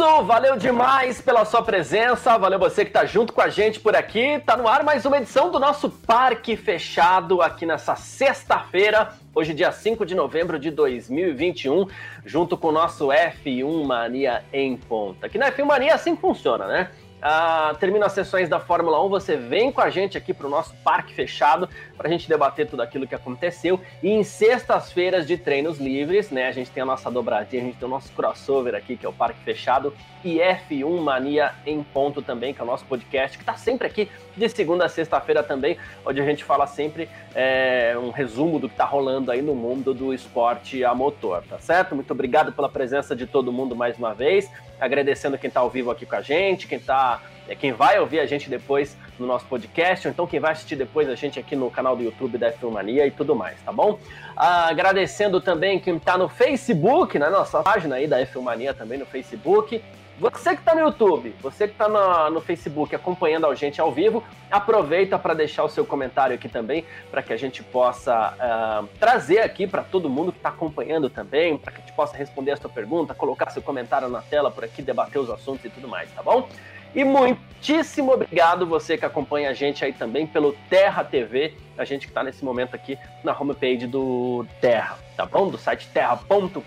Isso, valeu demais pela sua presença, valeu você que tá junto com a gente por aqui. Tá no ar mais uma edição do nosso Parque Fechado aqui nessa sexta-feira, hoje dia 5 de novembro de 2021, junto com o nosso F1 Mania em ponta. Aqui na F1 Mania assim funciona, né? Ah, termina as sessões da Fórmula 1, você vem com a gente aqui para o nosso parque fechado para a gente debater tudo aquilo que aconteceu. E em sextas-feiras de treinos livres, né? A gente tem a nossa dobradinha, a gente tem o nosso crossover aqui, que é o Parque Fechado, e F1 Mania em ponto também, que é o nosso podcast, que está sempre aqui de segunda a sexta-feira também, onde a gente fala sempre é, um resumo do que está rolando aí no mundo do esporte a motor, tá certo? Muito obrigado pela presença de todo mundo mais uma vez agradecendo quem está ao vivo aqui com a gente, quem tá, é, quem vai ouvir a gente depois no nosso podcast, ou então quem vai assistir depois a gente aqui no canal do YouTube da Filmania e tudo mais, tá bom? Agradecendo também quem está no Facebook, na nossa página aí da Filmania também no Facebook. Você que está no YouTube, você que está no, Facebook acompanhando a gente ao vivo, aproveita para deixar o seu comentário aqui também, para que a gente possa uh, trazer aqui para todo mundo que está acompanhando também, para que a gente possa responder a sua pergunta, colocar seu comentário na tela por aqui, debater os assuntos e tudo mais, tá bom? E muitíssimo obrigado você que acompanha a gente aí também pelo Terra TV, a gente que está nesse momento aqui na homepage do Terra, tá bom? Do site terra.com.br,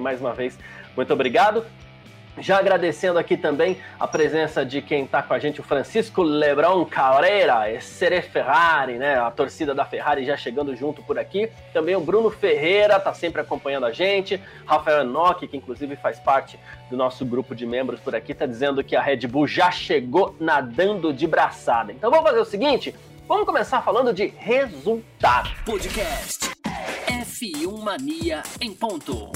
mais uma vez, muito obrigado. Já agradecendo aqui também a presença de quem está com a gente, o Francisco Lebron Carreira, Sere Ferrari, né? A torcida da Ferrari já chegando junto por aqui. Também o Bruno Ferreira está sempre acompanhando a gente. Rafael Enoch, que inclusive faz parte do nosso grupo de membros por aqui, está dizendo que a Red Bull já chegou nadando de braçada. Então vamos fazer o seguinte: vamos começar falando de resultado. Podcast F1 Mania em ponto.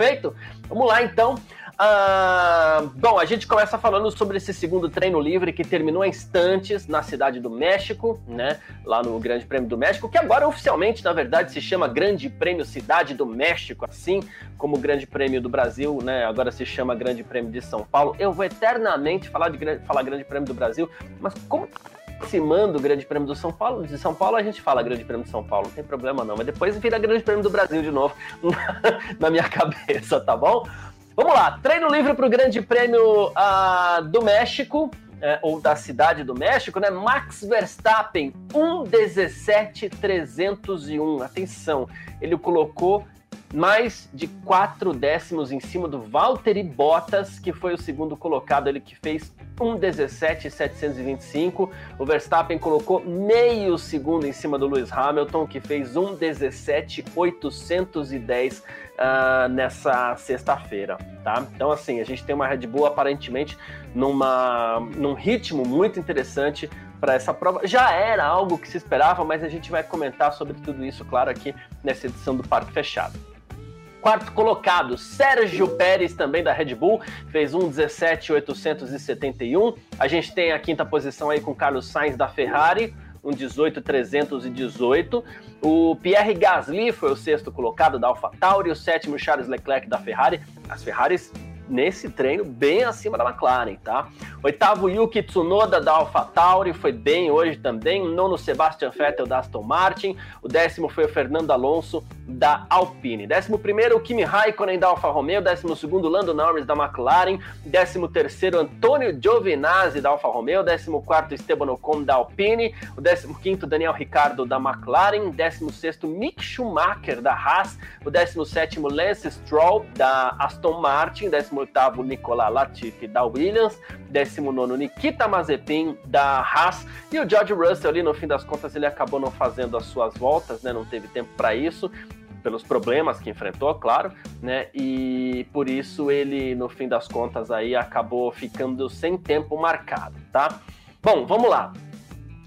Perfeito? Vamos lá então. Ah, bom, a gente começa falando sobre esse segundo treino livre que terminou em instantes na cidade do México, né? Lá no Grande Prêmio do México, que agora oficialmente, na verdade, se chama Grande Prêmio Cidade do México, assim como o Grande Prêmio do Brasil, né? Agora se chama Grande Prêmio de São Paulo. Eu vou eternamente falar de falar Grande Prêmio do Brasil, mas como aproximando o Grande Prêmio do São Paulo, de São Paulo a gente fala Grande Prêmio de São Paulo, não tem problema não, mas depois vira Grande Prêmio do Brasil de novo na minha cabeça, tá bom? Vamos lá, treino livre para o Grande Prêmio uh, do México, é, ou da cidade do México, né? Max Verstappen, 1,17,301. Atenção, ele colocou mais de quatro décimos em cima do Valtteri Bottas, que foi o segundo colocado, ele que fez 1,17,725. O Verstappen colocou meio segundo em cima do Lewis Hamilton, que fez 1,17,810 uh, nessa sexta-feira, tá? Então, assim, a gente tem uma Red Bull aparentemente numa, num ritmo muito interessante para essa prova. Já era algo que se esperava, mas a gente vai comentar sobre tudo isso, claro, aqui nessa edição do Parque Fechado. Quarto colocado, Sérgio Pérez, também da Red Bull, fez um 17,871. A gente tem a quinta posição aí com Carlos Sainz da Ferrari, um 18,318. O Pierre Gasly foi o sexto colocado da AlphaTauri, o sétimo Charles Leclerc da Ferrari. As Ferraris nesse treino bem acima da McLaren, tá? Oitavo Yuki Tsunoda da AlphaTauri foi bem hoje também. Nono Sebastian Vettel da Aston Martin. O décimo foi o Fernando Alonso da Alpine. Décimo primeiro o Kimi Raikkonen da Alfa Romeo. Décimo segundo Lando Norris da McLaren. Décimo terceiro Antônio Giovinazzi da Alfa Romeo. Décimo quarto Esteban Ocon da Alpine. O décimo quinto Daniel Ricciardo da McLaren. Décimo sexto Mick Schumacher da Haas. O décimo sétimo Lance Stroll da Aston Martin. Décimo 18º Nicolas Latifi da Williams, 19º Nikita Mazepin da Haas e o George Russell ali no fim das contas ele acabou não fazendo as suas voltas, né? Não teve tempo para isso pelos problemas que enfrentou, claro, né? E por isso ele no fim das contas aí acabou ficando sem tempo marcado, tá? Bom, vamos lá.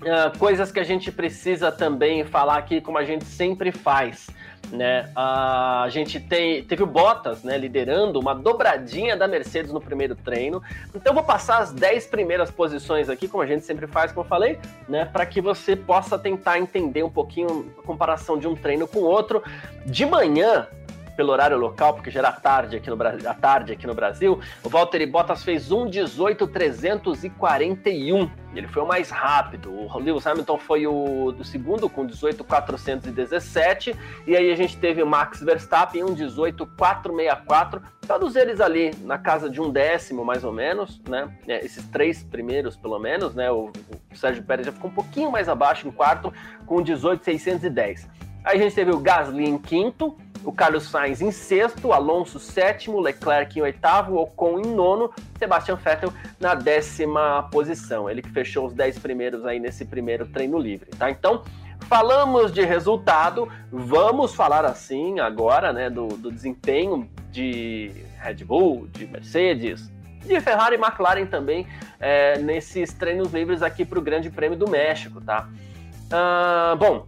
Uh, coisas que a gente precisa também falar aqui, como a gente sempre faz. Né? A gente tem, teve o Bottas, né, liderando uma dobradinha da Mercedes no primeiro treino. Então vou passar as 10 primeiras posições aqui, como a gente sempre faz, como eu falei, né, para que você possa tentar entender um pouquinho a comparação de um treino com o outro. De manhã, pelo horário local, porque já era tarde aqui no, a tarde aqui no Brasil, o Valtteri Bottas fez 1,18,341. Ele foi o mais rápido. O Lewis Hamilton foi o do segundo com 18,417. E aí a gente teve o Max Verstappen 1,18,464. Todos eles ali na casa de um décimo, mais ou menos, né? É, esses três primeiros, pelo menos, né? O, o Sérgio Pérez já ficou um pouquinho mais abaixo em quarto, com 18,610. Aí a gente teve o Gasly em quinto, o Carlos Sainz em sexto, Alonso sétimo, Leclerc em oitavo, Ocon em nono, Sebastian Vettel na décima posição. Ele que fechou os dez primeiros aí nesse primeiro treino livre, tá? Então, falamos de resultado, vamos falar assim agora, né, do, do desempenho de Red Bull, de Mercedes, de Ferrari e McLaren também é, nesses treinos livres aqui para o Grande Prêmio do México, tá? Uh, bom,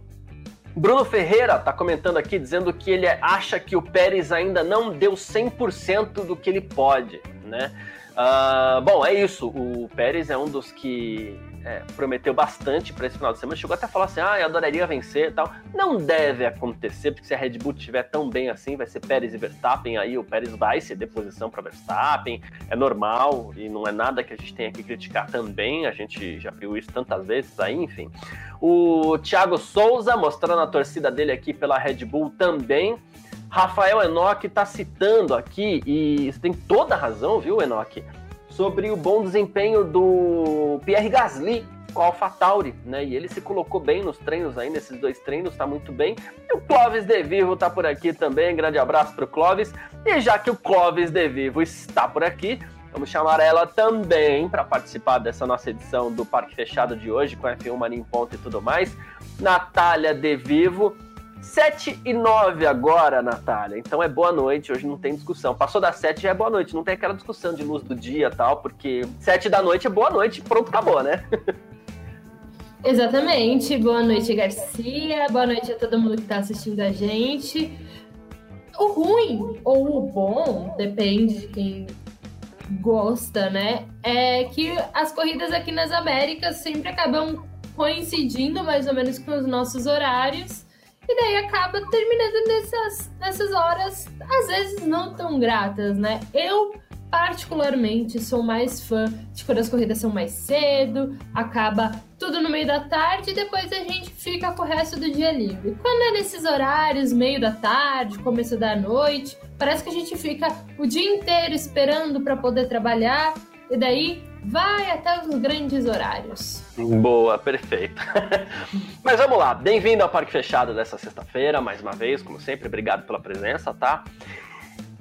Bruno Ferreira está comentando aqui dizendo que ele acha que o Pérez ainda não deu 100% do que ele pode, né? Uh, bom, é isso. O Pérez é um dos que é, prometeu bastante para esse final de semana. Chegou até a falar assim: ah, eu adoraria vencer e tal. Não deve acontecer, porque se a Red Bull estiver tão bem assim, vai ser Pérez e Verstappen. Aí o Pérez vai ceder posição para Verstappen. É normal e não é nada que a gente tenha que criticar também. A gente já viu isso tantas vezes aí, enfim. O Thiago Souza mostrando a torcida dele aqui pela Red Bull também. Rafael Enoch está citando aqui, e você tem toda a razão, viu, Enoch? Sobre o bom desempenho do Pierre Gasly com a AlphaTauri, né? E ele se colocou bem nos treinos aí, nesses dois treinos, tá muito bem. E o Clóvis De Vivo tá por aqui também, grande abraço pro Clóvis. E já que o Clóvis De Vivo está por aqui, vamos chamar ela também para participar dessa nossa edição do Parque Fechado de hoje, com F1 Mania em Ponto e tudo mais. Natália De Vivo 7 e 9 agora, Natália. Então é boa noite, hoje não tem discussão. Passou das 7 já é boa noite, não tem aquela discussão de luz do dia tal, porque 7 da noite é boa noite, pronto, acabou, né? Exatamente. Boa noite, Garcia. Boa noite a todo mundo que está assistindo a gente. O ruim ou o bom, depende de quem gosta, né? É que as corridas aqui nas Américas sempre acabam coincidindo mais ou menos com os nossos horários. E daí acaba terminando nessas, nessas horas, às vezes não tão gratas, né? Eu, particularmente, sou mais fã de quando as corridas são mais cedo, acaba tudo no meio da tarde e depois a gente fica com o resto do dia livre. Quando é nesses horários, meio da tarde, começo da noite, parece que a gente fica o dia inteiro esperando para poder trabalhar e daí vai até os grandes horários. Boa, perfeito. Mas vamos lá, bem-vindo ao Parque Fechado dessa sexta-feira, mais uma vez, como sempre, obrigado pela presença, tá?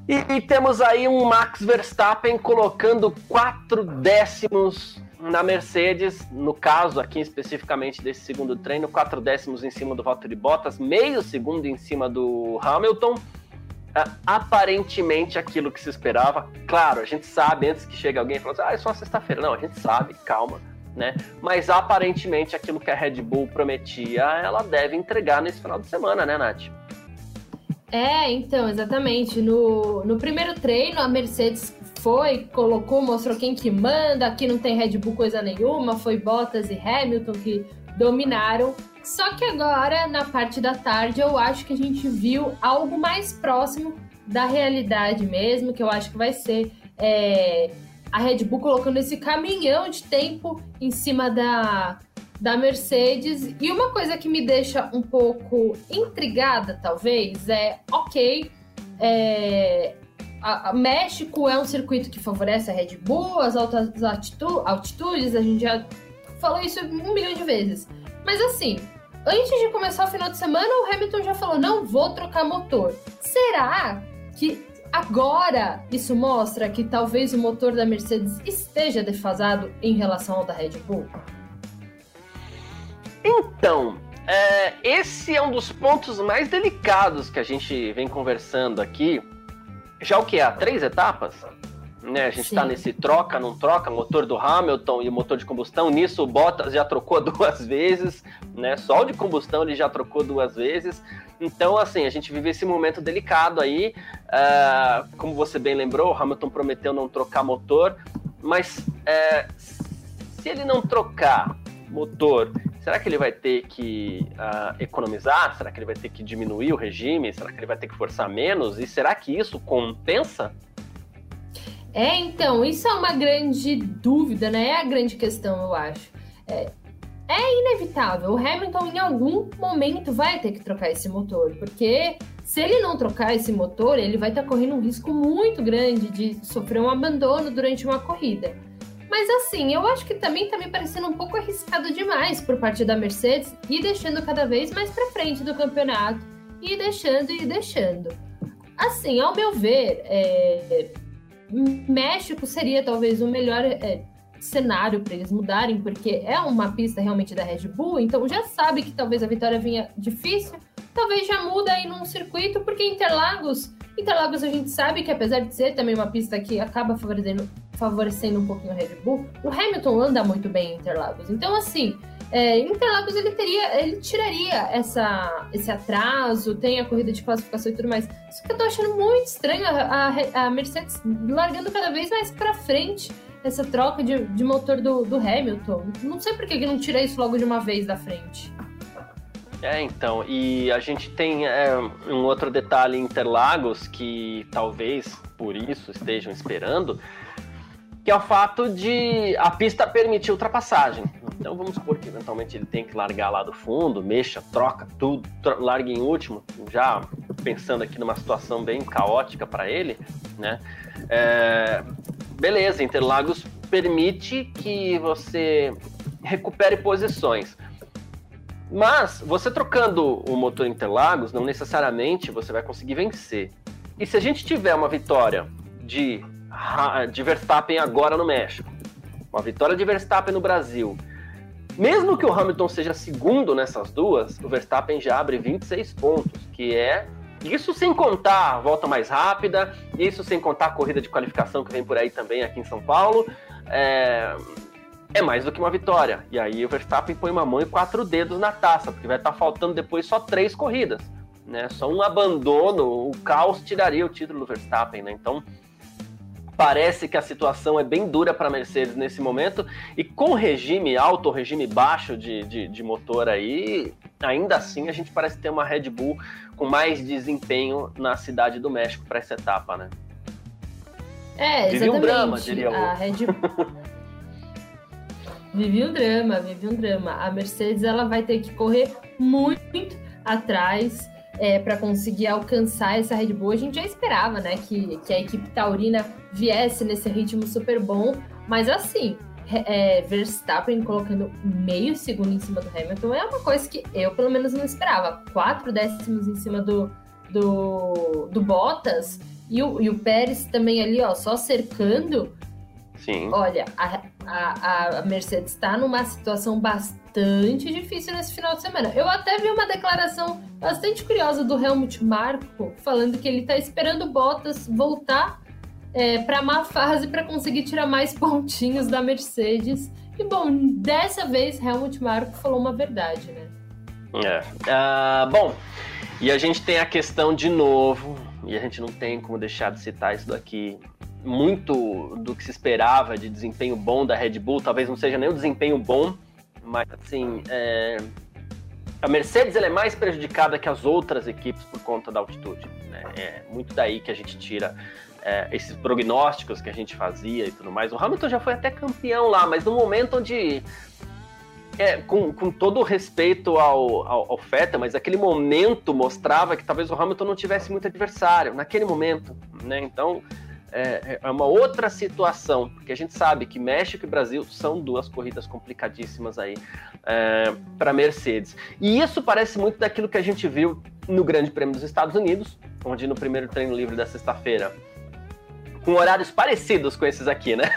E, e, temos aí um Max Verstappen colocando quatro décimos na Mercedes, no caso aqui especificamente desse segundo treino, quatro décimos em cima do Valtteri Bottas, meio segundo em cima do Hamilton aparentemente aquilo que se esperava. Claro, a gente sabe antes que chegue alguém e fala assim, ah, é só sexta-feira. Não, a gente sabe, calma, né? Mas aparentemente aquilo que a Red Bull prometia, ela deve entregar nesse final de semana, né, Nath? É, então, exatamente. No, no primeiro treino, a Mercedes foi, colocou, mostrou quem que manda, aqui não tem Red Bull coisa nenhuma, foi Bottas e Hamilton que dominaram. Só que agora, na parte da tarde, eu acho que a gente viu algo mais próximo da realidade mesmo, que eu acho que vai ser é, a Red Bull colocando esse caminhão de tempo em cima da, da Mercedes. E uma coisa que me deixa um pouco intrigada, talvez, é ok. É, a, a México é um circuito que favorece a Red Bull, as altas altitudes, a gente já falou isso um milhão de vezes. Mas assim, antes de começar o final de semana, o Hamilton já falou: não vou trocar motor. Será que agora isso mostra que talvez o motor da Mercedes esteja defasado em relação ao da Red Bull? Então, é, esse é um dos pontos mais delicados que a gente vem conversando aqui. Já o que? Há três etapas? Né? A gente está nesse troca, não troca, motor do Hamilton e o motor de combustão. Nisso o Bottas já trocou duas vezes, né? Só o de combustão ele já trocou duas vezes. Então, assim, a gente vive esse momento delicado aí. Uh, como você bem lembrou, o Hamilton prometeu não trocar motor, mas uh, se ele não trocar motor, será que ele vai ter que uh, economizar? Será que ele vai ter que diminuir o regime? Será que ele vai ter que forçar menos? E será que isso compensa? É, então, isso é uma grande dúvida, né? É a grande questão, eu acho. É, é inevitável. O Hamilton, em algum momento, vai ter que trocar esse motor, porque se ele não trocar esse motor, ele vai estar correndo um risco muito grande de sofrer um abandono durante uma corrida. Mas assim, eu acho que também tá me parecendo um pouco arriscado demais por parte da Mercedes e deixando cada vez mais para frente do campeonato e deixando e deixando. Assim, ao meu ver, é... México seria talvez o melhor é, cenário para eles mudarem, porque é uma pista realmente da Red Bull, então já sabe que talvez a vitória vinha difícil, talvez já muda aí num circuito, porque Interlagos, Interlagos a gente sabe que apesar de ser também uma pista que acaba favorecendo, favorecendo um pouquinho a Red Bull, o Hamilton anda muito bem em Interlagos. Então assim, é, Interlagos ele teria, ele tiraria essa, esse atraso, tem a corrida de classificação e tudo mais. Só que eu tô achando muito estranho a, a, a Mercedes largando cada vez mais para frente essa troca de, de motor do, do Hamilton. Não sei por que, que não tira isso logo de uma vez da frente. É, então, e a gente tem é, um outro detalhe em Interlagos que talvez por isso estejam esperando, que é o fato de a pista permitir ultrapassagem. Então vamos supor que eventualmente ele tem que largar lá do fundo, mexa, troca tudo, tro larga em último, já pensando aqui numa situação bem caótica para ele, né? É, beleza, Interlagos permite que você recupere posições. Mas você trocando o motor Interlagos, não necessariamente você vai conseguir vencer. E se a gente tiver uma vitória de, de Verstappen agora no México, uma vitória de Verstappen no Brasil, mesmo que o Hamilton seja segundo nessas duas, o Verstappen já abre 26 pontos, que é isso sem contar a volta mais rápida, isso sem contar a corrida de qualificação que vem por aí também aqui em São Paulo. É, é mais do que uma vitória. E aí o Verstappen põe uma mão e quatro dedos na taça, porque vai estar tá faltando depois só três corridas. Né? Só um abandono, o caos tiraria o título do Verstappen. Né? Então parece que a situação é bem dura para a Mercedes nesse momento. E com regime alto regime baixo de, de, de motor aí, ainda assim a gente parece ter uma Red Bull com mais desempenho na cidade do México para essa etapa, né? É, exatamente. Vive um drama, diria a Red Bull... vive um drama, vive um drama. A Mercedes ela vai ter que correr muito atrás é, para conseguir alcançar essa Red Bull. A gente já esperava, né, que, que a equipe taurina viesse nesse ritmo super bom, mas assim, é, Verstappen colocando meio segundo em cima do Hamilton é uma coisa que eu, pelo menos, não esperava. Quatro décimos em cima do, do, do Bottas e o, e o Pérez também ali, ó, só cercando. Sim. Olha, a, a, a Mercedes está numa situação bastante difícil nesse final de semana. Eu até vi uma declaração bastante curiosa do Helmut Marko falando que ele está esperando Bottas voltar é, para má fase para conseguir tirar mais pontinhos da Mercedes. E bom, dessa vez Helmut Marko falou uma verdade, né? É. Uh, bom, e a gente tem a questão de novo, e a gente não tem como deixar de citar isso daqui. Muito do que se esperava de desempenho bom da Red Bull, talvez não seja nem o desempenho bom, mas assim, é... a Mercedes ela é mais prejudicada que as outras equipes por conta da altitude. Né? É muito daí que a gente tira é, esses prognósticos que a gente fazia e tudo mais. O Hamilton já foi até campeão lá, mas no momento onde. É, com, com todo o respeito ao, ao, ao Feta, mas aquele momento mostrava que talvez o Hamilton não tivesse muito adversário, naquele momento, né? Então, é, é, uma outra situação, porque a gente sabe que México e Brasil são duas corridas complicadíssimas aí é, para Mercedes. E isso parece muito daquilo que a gente viu no Grande Prêmio dos Estados Unidos, onde no primeiro treino livre da sexta-feira com horários parecidos com esses aqui, né?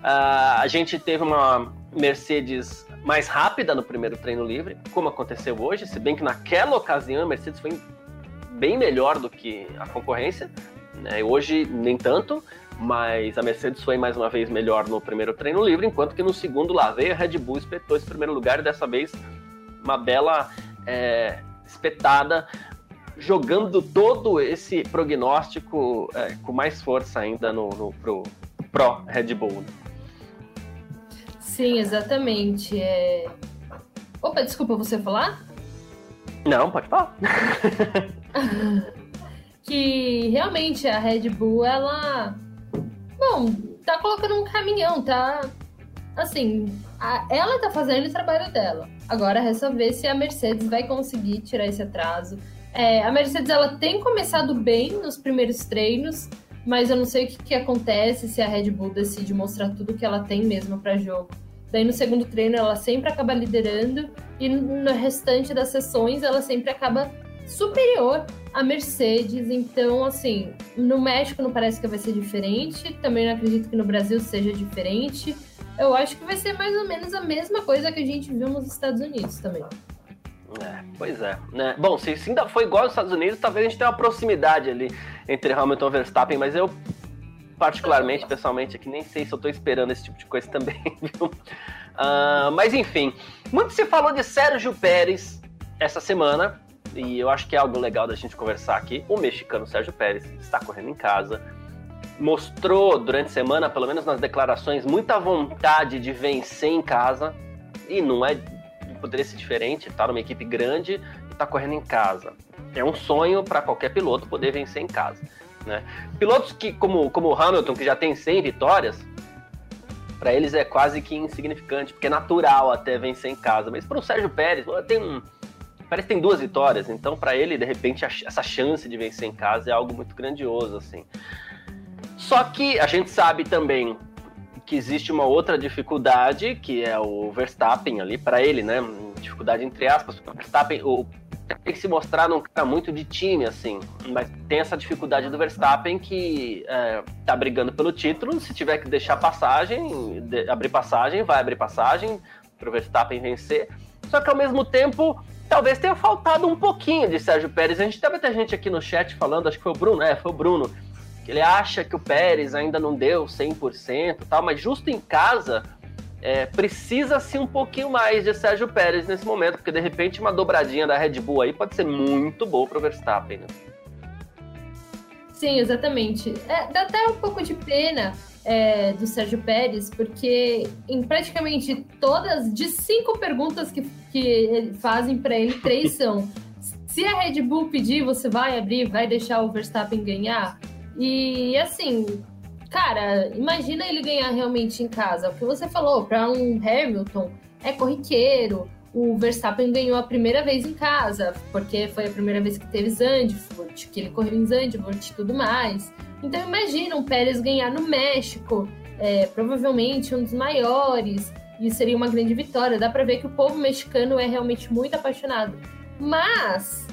Uh, a gente teve uma Mercedes mais rápida no primeiro treino livre, como aconteceu hoje, se bem que naquela ocasião a Mercedes foi bem melhor do que a concorrência, né? hoje nem tanto, mas a Mercedes foi mais uma vez melhor no primeiro treino livre, enquanto que no segundo lá veio a Red Bull espetou esse primeiro lugar e dessa vez uma bela é, espetada, jogando todo esse prognóstico é, com mais força ainda no, no pro, pro Red Bull. Sim, exatamente. É... Opa, desculpa, você falar? Não, pode falar. que realmente a Red Bull, ela. Bom, tá colocando um caminhão, tá. Assim, a... ela tá fazendo o trabalho dela. Agora resta ver se a Mercedes vai conseguir tirar esse atraso. É, a Mercedes ela tem começado bem nos primeiros treinos, mas eu não sei o que, que acontece se a Red Bull decide mostrar tudo que ela tem mesmo para jogo. Daí no segundo treino ela sempre acaba liderando e no restante das sessões ela sempre acaba superior à Mercedes. Então, assim, no México não parece que vai ser diferente, também não acredito que no Brasil seja diferente. Eu acho que vai ser mais ou menos a mesma coisa que a gente viu nos Estados Unidos também. É, pois é. Né? Bom, se, se ainda foi igual aos Estados Unidos, talvez a gente tenha uma proximidade ali entre Hamilton e Verstappen, mas eu, particularmente, pessoalmente, aqui nem sei se eu tô esperando esse tipo de coisa também, viu? Uh, mas enfim, muito se falou de Sérgio Pérez essa semana, e eu acho que é algo legal da gente conversar aqui. O mexicano Sérgio Pérez está correndo em casa, mostrou durante a semana, pelo menos nas declarações, muita vontade de vencer em casa, e não é poderia ser diferente, tá numa equipe grande e tá correndo em casa. É um sonho para qualquer piloto poder vencer em casa. Né? Pilotos que, como, como o Hamilton, que já tem 100 vitórias, para eles é quase que insignificante, porque é natural até vencer em casa. Mas para o Sérgio Pérez, tem um, Pérez tem duas vitórias, então para ele, de repente, essa chance de vencer em casa é algo muito grandioso, assim. Só que a gente sabe também que existe uma outra dificuldade, que é o Verstappen ali, para ele, né? Dificuldade entre aspas. O Verstappen o, tem que se mostrar num cara muito de time, assim. Mas tem essa dificuldade do Verstappen que é, tá brigando pelo título. Se tiver que deixar passagem, de, abrir passagem, vai abrir passagem para o Verstappen vencer. Só que ao mesmo tempo, talvez tenha faltado um pouquinho de Sérgio Pérez. A gente deve ter gente aqui no chat falando, acho que foi o Bruno, é, foi o Bruno que ele acha que o Pérez ainda não deu 100%, tal, mas justo em casa é, precisa-se um pouquinho mais de Sérgio Pérez nesse momento, porque de repente uma dobradinha da Red Bull aí pode ser muito boa para o Verstappen. Né? Sim, exatamente. É, dá até um pouco de pena é, do Sérgio Pérez, porque em praticamente todas, de cinco perguntas que, que fazem para ele, três são: se a Red Bull pedir, você vai abrir, vai deixar o Verstappen ganhar? E assim, cara, imagina ele ganhar realmente em casa. O que você falou, para um Hamilton é corriqueiro. O Verstappen ganhou a primeira vez em casa, porque foi a primeira vez que teve Zandvoort, que ele correu em Zandvoort e tudo mais. Então imagina o Pérez ganhar no México, é, provavelmente um dos maiores, e seria uma grande vitória. Dá para ver que o povo mexicano é realmente muito apaixonado. Mas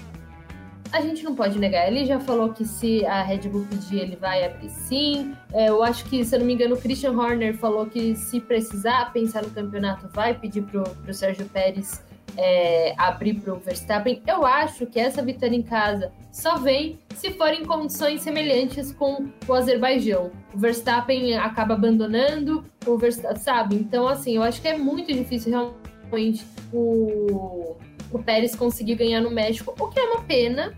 a gente não pode negar. Ele já falou que se a Red Bull pedir, ele vai abrir sim. É, eu acho que, se eu não me engano, o Christian Horner falou que se precisar pensar no campeonato, vai pedir pro, pro Sérgio Pérez é, abrir pro Verstappen. Eu acho que essa vitória em casa só vem se for em condições semelhantes com o Azerbaijão. O Verstappen acaba abandonando, o Verstappen, sabe? Então, assim, eu acho que é muito difícil realmente o o Pérez conseguir ganhar no México, o que é uma pena.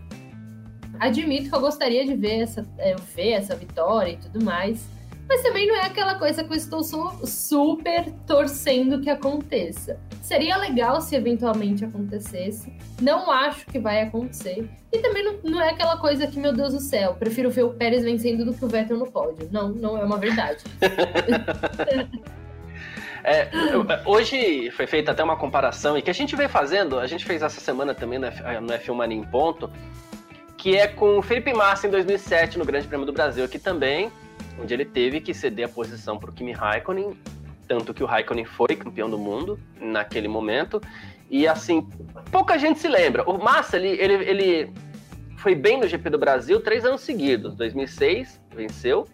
Admito que eu gostaria de ver essa, é, ver essa vitória e tudo mais. Mas também não é aquela coisa que eu estou super torcendo que aconteça. Seria legal se eventualmente acontecesse. Não acho que vai acontecer. E também não, não, é aquela coisa que, meu Deus do céu, prefiro ver o Pérez vencendo do que o Vettel no pódio. Não, não é uma verdade. É, hoje foi feita até uma comparação, e que a gente vem fazendo, a gente fez essa semana também no, F, no F1 Mania em Ponto, que é com o Felipe Massa em 2007 no Grande Prêmio do Brasil aqui também, onde ele teve que ceder a posição para o Kimi Raikkonen, tanto que o Raikkonen foi campeão do mundo naquele momento, e assim, pouca gente se lembra. O Massa, ele, ele, ele foi bem no GP do Brasil três anos seguidos. 2006 venceu,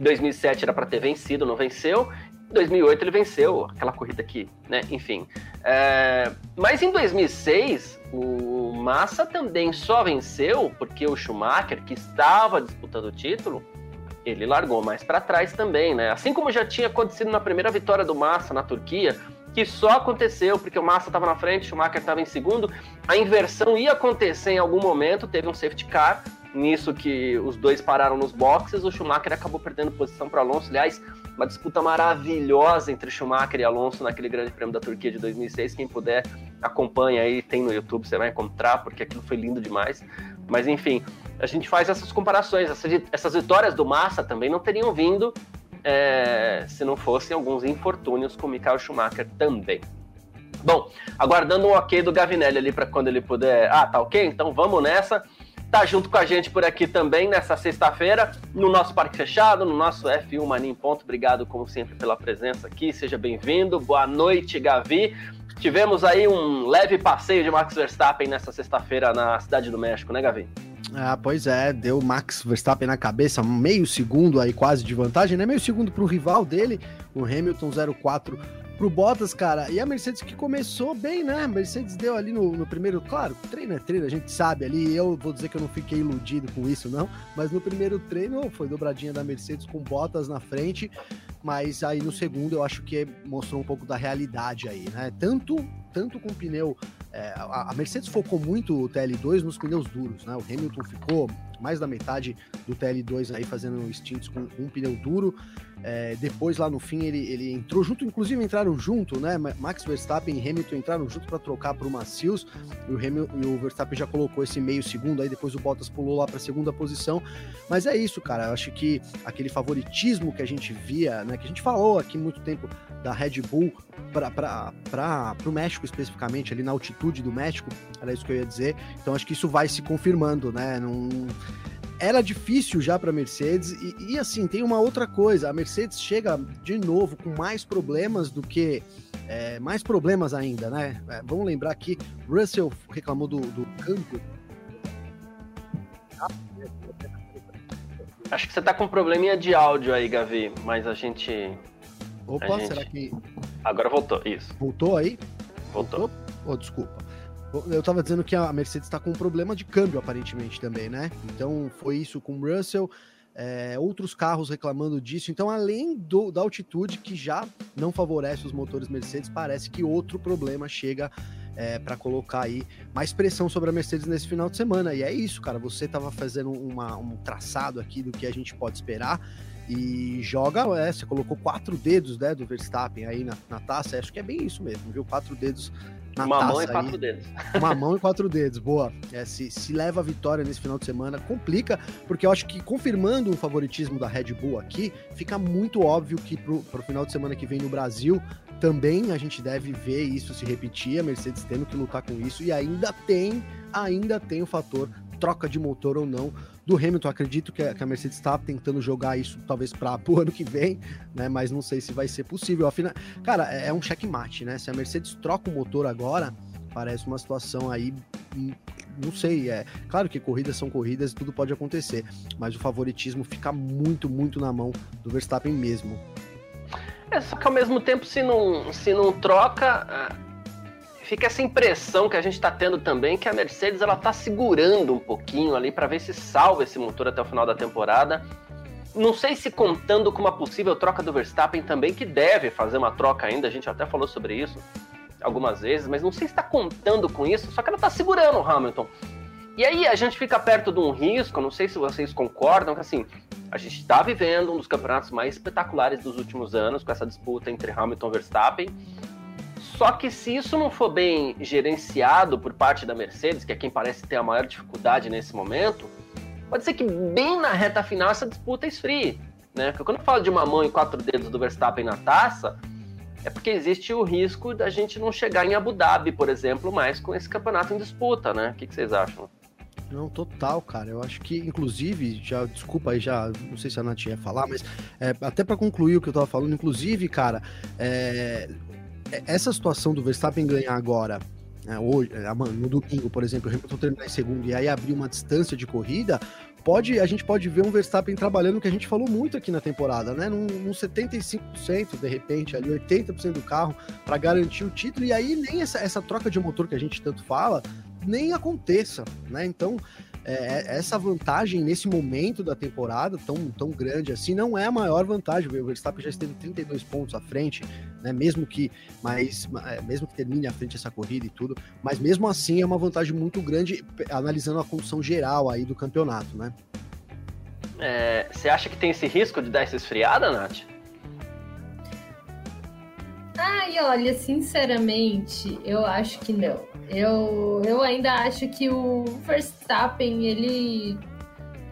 2007 era para ter vencido, não venceu, em 2008 ele venceu aquela corrida aqui, né? Enfim. É... Mas em 2006, o Massa também só venceu porque o Schumacher, que estava disputando o título, ele largou mais para trás também, né? Assim como já tinha acontecido na primeira vitória do Massa na Turquia, que só aconteceu porque o Massa estava na frente, o Schumacher estava em segundo. A inversão ia acontecer em algum momento, teve um safety car, nisso que os dois pararam nos boxes, o Schumacher acabou perdendo posição para Alonso. Aliás, uma disputa maravilhosa entre Schumacher e Alonso naquele Grande Prêmio da Turquia de 2006. Quem puder, acompanha aí, tem no YouTube, você vai encontrar, porque aquilo foi lindo demais. Mas enfim, a gente faz essas comparações. Essas vitórias do Massa também não teriam vindo é, se não fossem alguns infortúnios com Michael Schumacher também. Bom, aguardando um ok do Gavinelli ali para quando ele puder. Ah, tá ok? Então vamos nessa. Tá junto com a gente por aqui também nessa sexta-feira, no nosso Parque Fechado, no nosso F1 Mania Ponto. Obrigado, como sempre, pela presença aqui. Seja bem-vindo. Boa noite, Gavi. Tivemos aí um leve passeio de Max Verstappen nessa sexta-feira na Cidade do México, né, Gavi? Ah, pois é, deu Max Verstappen na cabeça, meio segundo aí quase de vantagem, né? Meio segundo para o rival dele, o Hamilton 04 pro Bottas, cara. E a Mercedes que começou bem, né? A Mercedes deu ali no, no, primeiro, claro, treino é treino, a gente sabe ali. Eu vou dizer que eu não fiquei iludido com isso, não. Mas no primeiro treino foi dobradinha da Mercedes com Bottas na frente. Mas aí no segundo eu acho que mostrou um pouco da realidade aí, né? Tanto, tanto com pneu. É, a, a Mercedes focou muito o TL2 nos pneus duros, né? O Hamilton ficou mais da metade do TL2 aí fazendo stints com um pneu duro. É, depois, lá no fim, ele, ele entrou junto, inclusive entraram junto, né? Max Verstappen e Hamilton entraram junto para trocar para o Macios. E o, Hamilton, e o Verstappen já colocou esse meio segundo, aí depois o Bottas pulou lá para a segunda posição. Mas é isso, cara. Eu acho que aquele favoritismo que a gente via, né? Que a gente falou aqui muito tempo da Red Bull para o México especificamente, ali na altitude do México, era isso que eu ia dizer. Então acho que isso vai se confirmando, né? Num era difícil já para a Mercedes e, e, assim tem uma outra coisa a Mercedes chega de novo com mais problemas do que é, mais problemas ainda né? É, vamos lembrar que Russell reclamou do, do câmbio. Acho que você tá com um probleminha de áudio aí Gavi mas a gente opa a gente... será que agora voltou isso. Voltou aí? Voltou, voltou? Oh, desculpa eu tava dizendo que a Mercedes está com um problema de câmbio, aparentemente, também, né? Então foi isso com o Russell. É, outros carros reclamando disso. Então, além do, da altitude que já não favorece os motores Mercedes, parece que outro problema chega é, para colocar aí mais pressão sobre a Mercedes nesse final de semana. E é isso, cara. Você estava fazendo uma, um traçado aqui do que a gente pode esperar e joga, é, você colocou quatro dedos né, do Verstappen aí na, na taça, acho que é bem isso mesmo, viu? Quatro dedos na uma mão e quatro aí. dedos. Uma mão e quatro dedos, boa. É, se, se leva a vitória nesse final de semana, complica, porque eu acho que confirmando o favoritismo da Red Bull aqui, fica muito óbvio que pro, pro final de semana que vem no Brasil, também a gente deve ver isso se repetir, a Mercedes tendo que lutar com isso, e ainda tem, ainda tem o fator troca de motor ou não do Hamilton. Acredito que a, Mercedes está tentando jogar isso talvez para o ano que vem, né? Mas não sei se vai ser possível. Afinal, cara, é, é um checkmate, né? Se a Mercedes troca o motor agora, parece uma situação aí hum, não sei, é claro que corridas são corridas e tudo pode acontecer, mas o favoritismo fica muito, muito na mão do Verstappen mesmo. É, só que ao mesmo tempo, se não, se não troca, fica essa impressão que a gente está tendo também que a Mercedes ela está segurando um pouquinho ali para ver se salva esse motor até o final da temporada. Não sei se contando com uma possível troca do Verstappen também, que deve fazer uma troca ainda, a gente até falou sobre isso algumas vezes, mas não sei se está contando com isso, só que ela está segurando o Hamilton. E aí a gente fica perto de um risco, não sei se vocês concordam, que assim, a gente está vivendo um dos campeonatos mais espetaculares dos últimos anos, com essa disputa entre Hamilton e Verstappen. Só que se isso não for bem gerenciado por parte da Mercedes, que é quem parece ter a maior dificuldade nesse momento, pode ser que bem na reta final essa disputa esfrie. Né? Porque quando eu falo de uma mão e quatro dedos do Verstappen na taça, é porque existe o risco da gente não chegar em Abu Dhabi, por exemplo, mais com esse campeonato em disputa, né? O que, que vocês acham? Não, total, cara. Eu acho que, inclusive, já, desculpa aí, já, não sei se a Nath ia falar, mas é, até para concluir o que eu tava falando, inclusive, cara, é, essa situação do Verstappen ganhar agora, né, hoje, é, no domingo, por exemplo, o Hamilton terminar em segundo e aí abrir uma distância de corrida, pode, a gente pode ver um Verstappen trabalhando que a gente falou muito aqui na temporada, né? Num, num 75%, de repente, ali 80% do carro para garantir o título, e aí nem essa, essa troca de motor que a gente tanto fala, nem aconteça, né? Então, é, essa vantagem nesse momento da temporada tão, tão grande assim não é a maior vantagem. O Verstappen já esteve 32 pontos à frente, né? Mesmo que, mas, é, mesmo que termine à frente essa corrida e tudo, mas mesmo assim é uma vantagem muito grande analisando a condição geral aí do campeonato, né? É, você acha que tem esse risco de dar essa esfriada, Nath? Ai, olha, sinceramente, eu acho que não. Eu, eu ainda acho que o Verstappen, ele.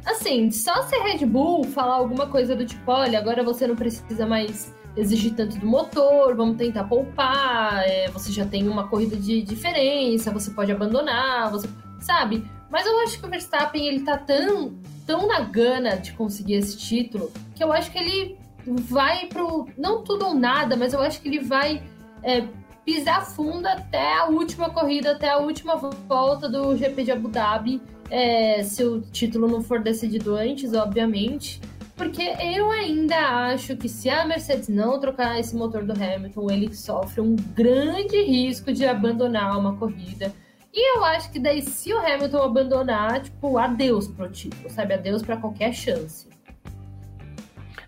Assim, só se Red Bull falar alguma coisa do tipo, olha, agora você não precisa mais exigir tanto do motor, vamos tentar poupar, é, você já tem uma corrida de diferença, você pode abandonar, você. Sabe? Mas eu acho que o Verstappen, ele tá tão, tão na gana de conseguir esse título, que eu acho que ele vai pro. Não tudo ou nada, mas eu acho que ele vai é, pisar fundo até a última corrida, até a última volta do GP de Abu Dhabi. É, se o título não for decidido antes, obviamente. Porque eu ainda acho que se a Mercedes não trocar esse motor do Hamilton, ele sofre um grande risco de abandonar uma corrida. E eu acho que daí, se o Hamilton abandonar, tipo, adeus pro título, sabe? Adeus para qualquer chance.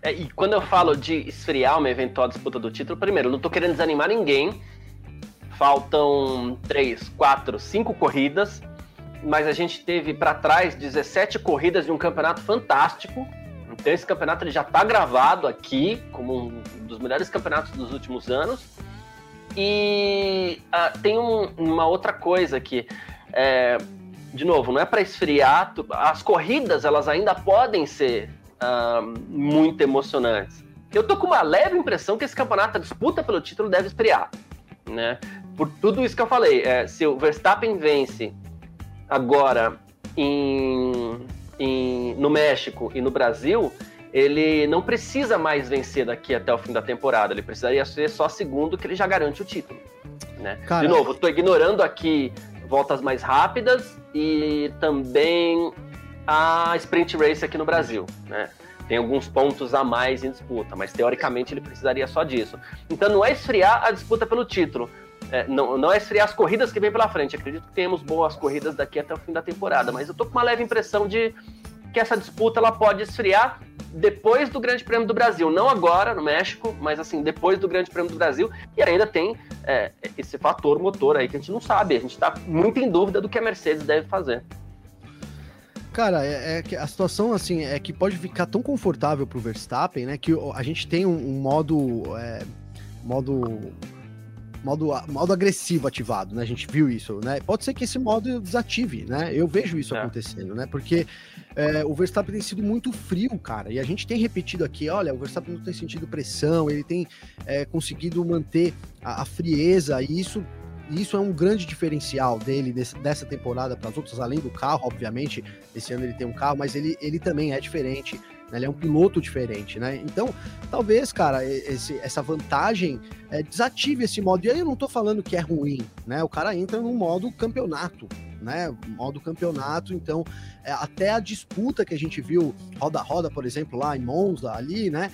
É, e quando eu falo de esfriar uma eventual disputa do título, primeiro, não tô querendo desanimar ninguém. Faltam três, quatro, cinco corridas, mas a gente teve para trás 17 corridas de um campeonato fantástico. Então esse campeonato ele já está gravado aqui como um dos melhores campeonatos dos últimos anos. E uh, tem um, uma outra coisa que, é, de novo, não é para esfriar. As corridas elas ainda podem ser uh, muito emocionantes. Eu tô com uma leve impressão que esse campeonato, a disputa pelo título, deve esfriar. Né? Por tudo isso que eu falei, é, se o Verstappen vence agora em, em, no México e no Brasil, ele não precisa mais vencer daqui até o fim da temporada. Ele precisaria ser só segundo, que ele já garante o título. Né? De novo, estou ignorando aqui voltas mais rápidas e também a Sprint Race aqui no Brasil, né? Tem alguns pontos a mais em disputa, mas teoricamente ele precisaria só disso. Então não é esfriar a disputa pelo título, é, não, não é esfriar as corridas que vem pela frente. Acredito que temos boas corridas daqui até o fim da temporada, mas eu tô com uma leve impressão de que essa disputa ela pode esfriar depois do Grande Prêmio do Brasil, não agora no México, mas assim depois do Grande Prêmio do Brasil. E ainda tem é, esse fator motor aí que a gente não sabe. A gente está muito em dúvida do que a Mercedes deve fazer. Cara, é, é, que a situação assim é que pode ficar tão confortável pro Verstappen, né? Que a gente tem um, um modo. É, modo. Modo, modo agressivo ativado, né? A gente viu isso, né? Pode ser que esse modo desative, né? Eu vejo isso é. acontecendo, né? Porque é, o Verstappen tem sido muito frio, cara. E a gente tem repetido aqui, olha, o Verstappen não tem sentido pressão, ele tem é, conseguido manter a, a frieza, e isso isso é um grande diferencial dele desse, dessa temporada para as outras, além do carro, obviamente. Esse ano ele tem um carro, mas ele, ele também é diferente. Né? Ele é um piloto diferente, né? Então, talvez, cara, esse, essa vantagem é, desative esse modo. E aí eu não tô falando que é ruim, né? O cara entra no modo campeonato, né? Modo campeonato, então é, até a disputa que a gente viu roda roda, por exemplo, lá em Monza ali, né?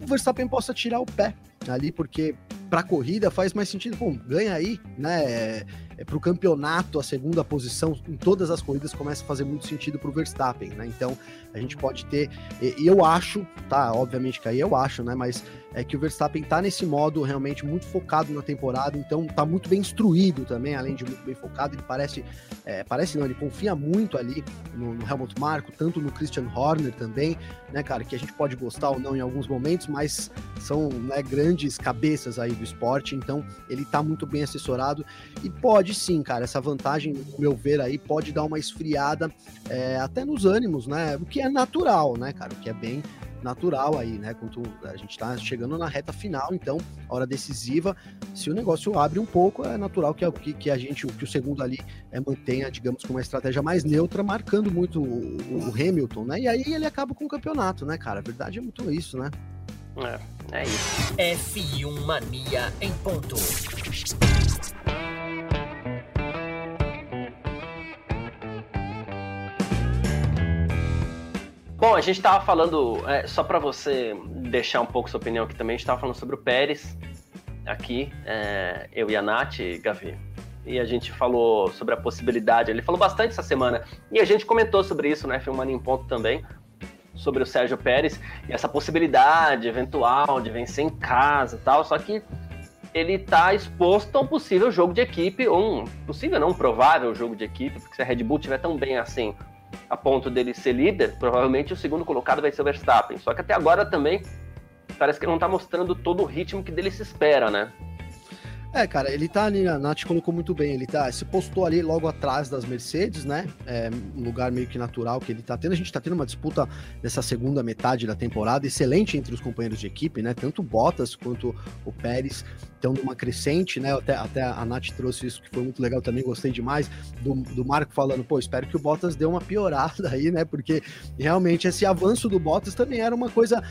O Verstappen possa tirar o pé ali, porque para corrida faz mais sentido, pô, ganha aí, né? É, para o campeonato, a segunda posição em todas as corridas começa a fazer muito sentido para o Verstappen, né? Então a gente pode ter, e eu acho, tá? Obviamente que aí eu acho, né? Mas é que o Verstappen tá nesse modo realmente muito focado na temporada, então tá muito bem instruído também, além de muito bem focado, ele parece, é, parece não, ele confia muito ali no, no Helmut Marko, tanto no Christian Horner também, né, cara, que a gente pode gostar ou não em alguns momentos, mas são né, grandes cabeças aí do esporte, então ele tá muito bem assessorado e pode sim, cara, essa vantagem, no meu ver aí, pode dar uma esfriada é, até nos ânimos, né, o que é natural, né, cara, o que é bem natural aí, né? Quando a gente está chegando na reta final, então, hora decisiva, se o negócio abre um pouco, é natural que, que, que a gente, que o segundo ali é, mantenha, digamos, com uma estratégia mais neutra, marcando muito o, o, Hamilton, né? E aí ele acaba com o campeonato, né, cara? A verdade é muito isso, né? É, é isso. F1 Mania em ponto. Bom, a gente estava falando, é, só para você deixar um pouco sua opinião aqui também, a gente estava falando sobre o Pérez aqui, é, eu e a Nath, Gavi. e a gente falou sobre a possibilidade, ele falou bastante essa semana, e a gente comentou sobre isso, né, filmando em ponto também, sobre o Sérgio Pérez, e essa possibilidade eventual de vencer em casa e tal, só que ele está exposto a um possível jogo de equipe, ou um possível, não um provável jogo de equipe, porque se a Red Bull estiver tão bem assim, a ponto dele ser líder, provavelmente o segundo colocado vai ser o Verstappen. Só que até agora também parece que não está mostrando todo o ritmo que dele se espera, né? É, cara, ele tá ali, a Nath colocou muito bem, ele tá, se postou ali logo atrás das Mercedes, né? É um lugar meio que natural que ele tá tendo. A gente tá tendo uma disputa nessa segunda metade da temporada excelente entre os companheiros de equipe, né? Tanto Bottas quanto o Pérez estão numa crescente, né? Até, até a Nath trouxe isso que foi muito legal também, gostei demais do, do Marco falando, pô, espero que o Bottas dê uma piorada aí, né? Porque realmente esse avanço do Bottas também era uma coisa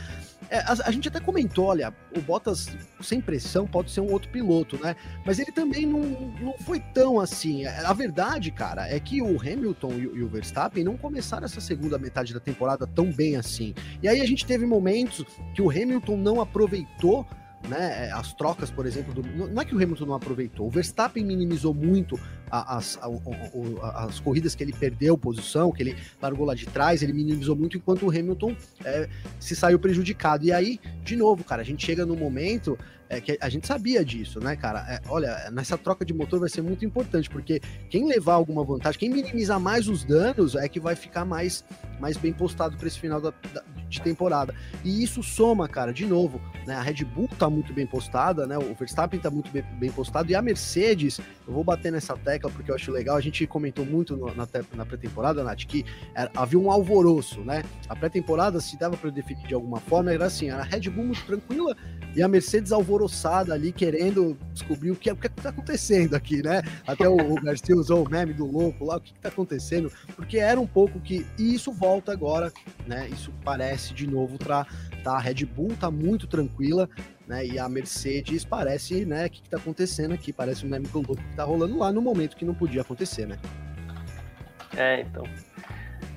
é, a, a, gente até comentou, olha, o Bottas sem pressão pode ser um outro piloto, né? Mas ele também não, não foi tão assim. É, a verdade, cara, é que o Hamilton e, e o Verstappen não começaram essa segunda metade da temporada tão bem assim. E aí a gente teve momentos que o Hamilton não aproveitou né, as trocas, por exemplo, do, não é que o Hamilton não aproveitou, o Verstappen minimizou muito as, as, as, corridas que ele perdeu posição, que ele largou lá de trás, ele minimizou muito, enquanto o Hamilton é, se saiu prejudicado. E aí, de novo, cara, a gente chega no momento é, que a gente sabia disso, né, cara? É, olha, nessa troca de motor vai ser muito importante, porque quem levar alguma vantagem, quem minimizar mais os danos, é que vai ficar mais, mais bem postado para esse final da, da, de temporada. E isso soma, cara, de novo, né? A Red Bull tá muito bem postada, né? O Verstappen tá muito bem, bem postado, e a Mercedes, eu vou bater nessa tecla porque eu acho legal, a gente comentou muito no, na, na pré-temporada, Nath, que era, havia um alvoroço, né? A pré-temporada, se dava para definir de alguma forma, era assim, era a Red Bull muito tranquila e a Mercedes alvoroçada ali, querendo descobrir o que, o que tá acontecendo aqui, né? Até o, o Garcia usou o meme do louco lá, o que, que tá acontecendo, porque era um pouco que, e isso volta agora, né? Isso parece de novo para tá, a Red Bull tá muito tranquila, né? E a Mercedes parece, né? O que, que tá acontecendo aqui? Parece um meme louco que tá rolando lá no momento que não podia acontecer, né? É, então.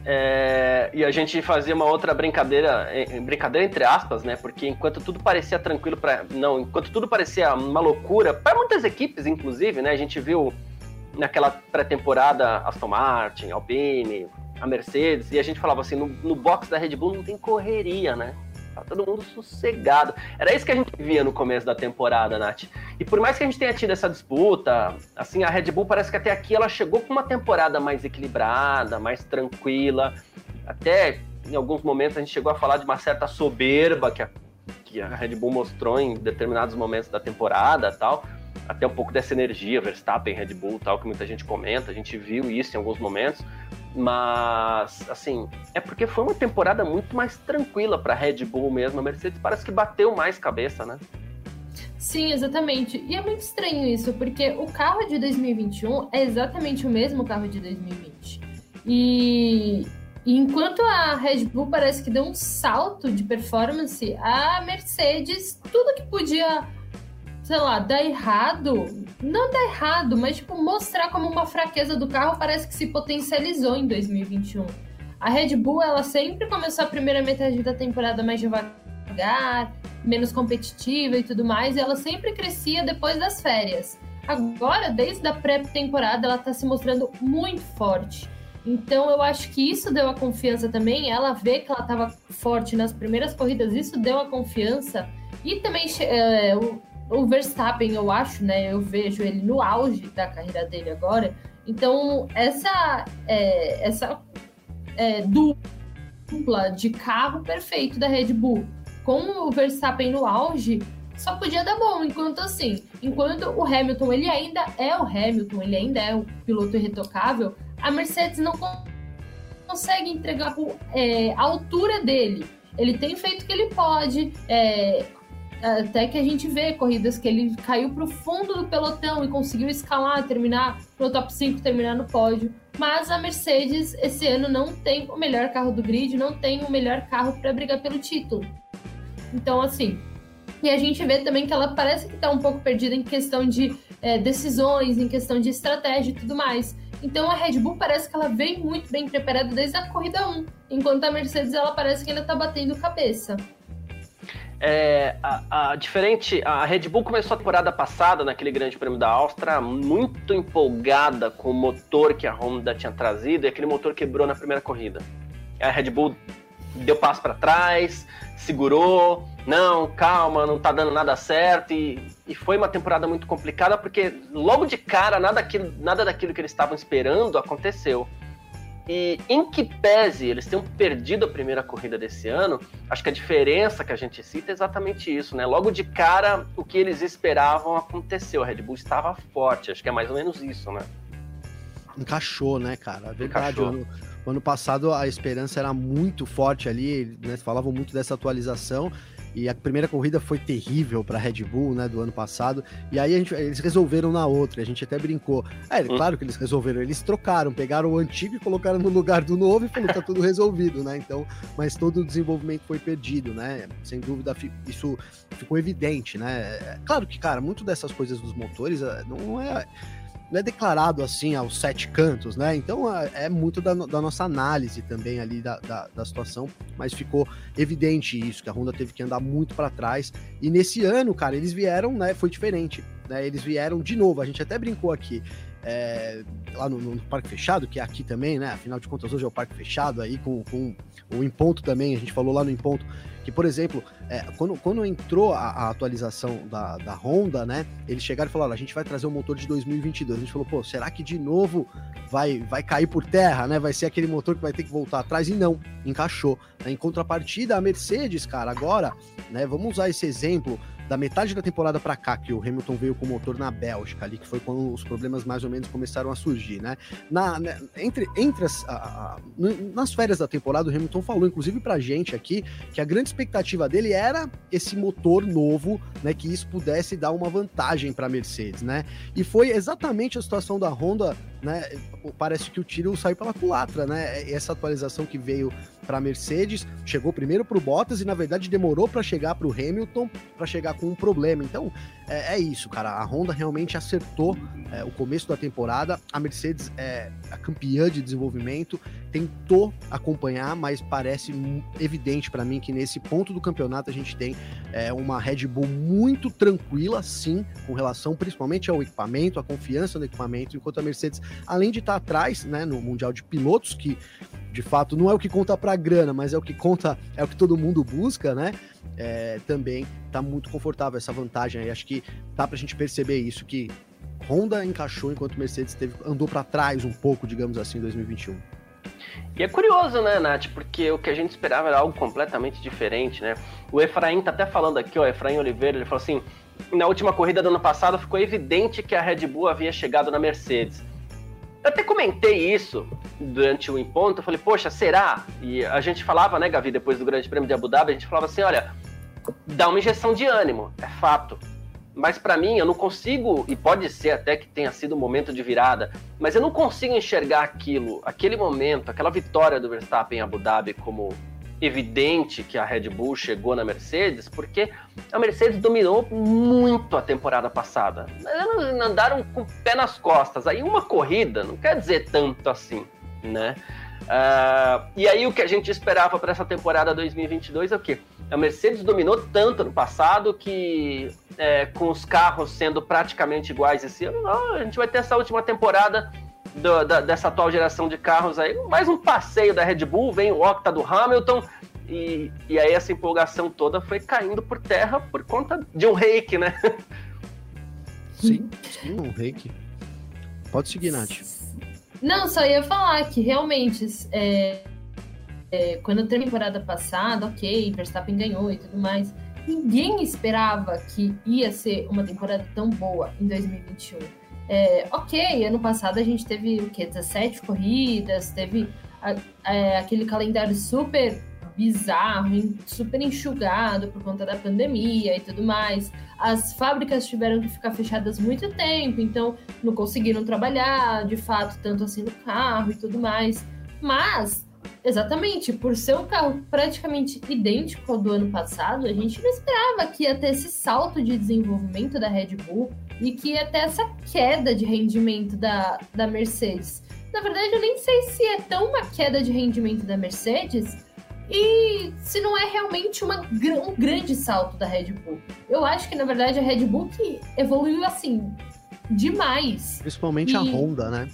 É, e a gente fazia uma outra brincadeira, brincadeira entre aspas, né? Porque enquanto tudo parecia tranquilo para não, enquanto tudo parecia uma loucura para muitas equipes, inclusive, né? A gente viu naquela pré-temporada Aston Martin, Alpine, a Mercedes e a gente falava assim, no, no box da Red Bull não tem correria, né? Tá todo mundo sossegado. Era isso que a gente via no começo da temporada, Nath. E por mais que a gente tenha tido essa disputa, assim, a Red Bull parece que até aqui ela chegou com uma temporada mais equilibrada, mais tranquila. Até em alguns momentos a gente chegou a falar de uma certa soberba que a, que a Red Bull mostrou em determinados momentos da temporada tal. Até um pouco dessa energia, Verstappen, Red Bull tal, que muita gente comenta. A gente viu isso em alguns momentos. Mas, assim, é porque foi uma temporada muito mais tranquila para Red Bull mesmo. A Mercedes parece que bateu mais cabeça, né? Sim, exatamente. E é muito estranho isso, porque o carro de 2021 é exatamente o mesmo carro de 2020. E, e enquanto a Red Bull parece que deu um salto de performance, a Mercedes, tudo que podia sei lá, dar errado, não dar errado, mas tipo, mostrar como uma fraqueza do carro parece que se potencializou em 2021. A Red Bull, ela sempre começou a primeira metade da temporada mais devagar, menos competitiva e tudo mais, e ela sempre crescia depois das férias. Agora, desde a pré-temporada, ela tá se mostrando muito forte. Então, eu acho que isso deu a confiança também. Ela vê que ela estava forte nas primeiras corridas, isso deu a confiança. E também é, Verstappen, eu acho, né? Eu vejo ele no auge da carreira dele agora. Então, essa, é, essa é, dupla de carro perfeito da Red Bull com o Verstappen no auge só podia dar bom. Enquanto assim, enquanto o Hamilton ele ainda é o Hamilton, ele ainda é o piloto irretocável, a Mercedes não consegue entregar é, a altura dele. Ele tem feito o que ele pode. É, até que a gente vê corridas que ele caiu para o fundo do pelotão e conseguiu escalar, terminar no top 5, terminar no pódio. Mas a Mercedes esse ano não tem o melhor carro do grid, não tem o melhor carro para brigar pelo título. Então, assim. E a gente vê também que ela parece que está um pouco perdida em questão de é, decisões, em questão de estratégia e tudo mais. Então a Red Bull parece que ela vem muito bem preparada desde a corrida 1, enquanto a Mercedes ela parece que ainda está batendo cabeça. É, a, a, diferente, a Red Bull começou a temporada passada naquele Grande Prêmio da Áustria muito empolgada com o motor que a Honda tinha trazido e aquele motor quebrou na primeira corrida. A Red Bull deu passo para trás, segurou, não, calma, não tá dando nada certo e, e foi uma temporada muito complicada porque logo de cara nada, nada daquilo que eles estavam esperando aconteceu. E em que pese eles tenham perdido a primeira corrida desse ano, acho que a diferença que a gente cita é exatamente isso, né? Logo de cara, o que eles esperavam aconteceu. A Red Bull estava forte, acho que é mais ou menos isso, né? Encaixou, né, cara? Verdade. Ano, ano passado a esperança era muito forte ali, né? Falavam muito dessa atualização e a primeira corrida foi terrível para Red Bull, né, do ano passado. E aí gente, eles resolveram na outra. A gente até brincou. É, hum. claro que eles resolveram. Eles trocaram, pegaram o antigo e colocaram no lugar do novo e falou tá tudo resolvido, né? Então, mas todo o desenvolvimento foi perdido, né? Sem dúvida, isso ficou evidente, né? É, claro que, cara, muito dessas coisas dos motores é, não é não é declarado assim aos sete cantos, né? Então é, é muito da, da, nossa análise também ali da, da, da, situação, mas ficou evidente isso, que a Honda teve que andar muito para trás. E nesse ano, cara, eles vieram, né? Foi diferente, né? Eles vieram de novo, a gente até brincou aqui. É, lá no, no, Parque Fechado, que é aqui também, né? Afinal de contas, hoje é o Parque Fechado aí, com, com o Em Ponto também, a gente falou lá no Em Ponto, que, por exemplo, é, quando, quando entrou a, a, atualização da, da Honda, né? Eles chegaram e falaram: a gente vai trazer o um motor de 2022. A gente falou: pô, será que de novo vai, vai cair por terra, né? Vai ser aquele motor que vai ter que voltar atrás? E não, encaixou. Né? Em contrapartida, a Mercedes, cara, agora, né? Vamos usar esse exemplo da metade da temporada para cá, que o Hamilton veio com o motor na Bélgica, ali, que foi quando os problemas mais ou menos começaram a surgir, né? Na, né, entre entre as, a, a, nas férias da temporada, o Hamilton falou, inclusive pra gente aqui, que a grande expectativa dele era esse motor novo, né? Que isso pudesse dar uma vantagem para a Mercedes, né? E foi exatamente a situação da Honda né? Parece que o tiro saiu pela culatra, né? Essa atualização que veio para a Mercedes chegou primeiro para o Bottas e na verdade demorou para chegar para o Hamilton para chegar com um problema. Então é, é, isso, cara. A Honda realmente acertou é, o começo da temporada. A Mercedes é a campeã de desenvolvimento, tentou acompanhar, mas parece evidente para mim que nesse ponto do campeonato a gente tem é, uma Red Bull muito tranquila, sim, com relação principalmente ao equipamento, a confiança no equipamento, enquanto a Mercedes além de estar tá atrás, né, no Mundial de Pilotos, que de fato não é o que conta para grana, mas é o que conta, é o que todo mundo busca, né? É, também está muito confortável essa vantagem aí. Acho que dá para a gente perceber isso que Honda encaixou enquanto Mercedes teve, andou para trás um pouco, digamos assim, em 2021. E é curioso, né, Nath? Porque o que a gente esperava era algo completamente diferente, né? O Efraim tá até falando aqui, ó, Efraim Oliveira, ele falou assim: na última corrida do ano passado ficou evidente que a Red Bull havia chegado na Mercedes. Eu até comentei isso durante o encontro, falei, poxa, será? E a gente falava, né, Gavi, depois do Grande Prêmio de Abu Dhabi, a gente falava assim, olha, dá uma injeção de ânimo, é fato. Mas para mim, eu não consigo, e pode ser até que tenha sido um momento de virada, mas eu não consigo enxergar aquilo, aquele momento, aquela vitória do Verstappen em Abu Dhabi como evidente que a Red Bull chegou na Mercedes, porque a Mercedes dominou muito a temporada passada. Eles andaram com o pé nas costas. Aí uma corrida não quer dizer tanto assim, né? Uh, e aí o que a gente esperava para essa temporada 2022 é o quê? A Mercedes dominou tanto no passado que é, com os carros sendo praticamente iguais esse ano, a gente vai ter essa última temporada do, da, dessa atual geração de carros aí, mais um passeio da Red Bull, vem o Octa do Hamilton, e, e aí essa empolgação toda foi caindo por terra por conta de um reiki, né? Sim, sim, um reiki. Pode seguir, Nath. Não, só ia falar que realmente, é, é, quando a temporada passada, ok, Verstappen ganhou e tudo mais, ninguém esperava que ia ser uma temporada tão boa em 2021. É, ok, ano passado a gente teve o quê? 17 corridas, teve a, é, aquele calendário super bizarro, super enxugado por conta da pandemia e tudo mais. As fábricas tiveram que ficar fechadas muito tempo, então não conseguiram trabalhar de fato tanto assim no carro e tudo mais. Mas, exatamente, por ser um carro praticamente idêntico ao do ano passado, a gente não esperava que ia ter esse salto de desenvolvimento da Red Bull e que ia ter essa queda de rendimento da, da Mercedes. Na verdade, eu nem sei se é tão uma queda de rendimento da Mercedes, e se não é realmente uma, um grande salto da Red Bull. Eu acho que, na verdade, a Red Bull que evoluiu assim demais. Principalmente e... a Honda, né?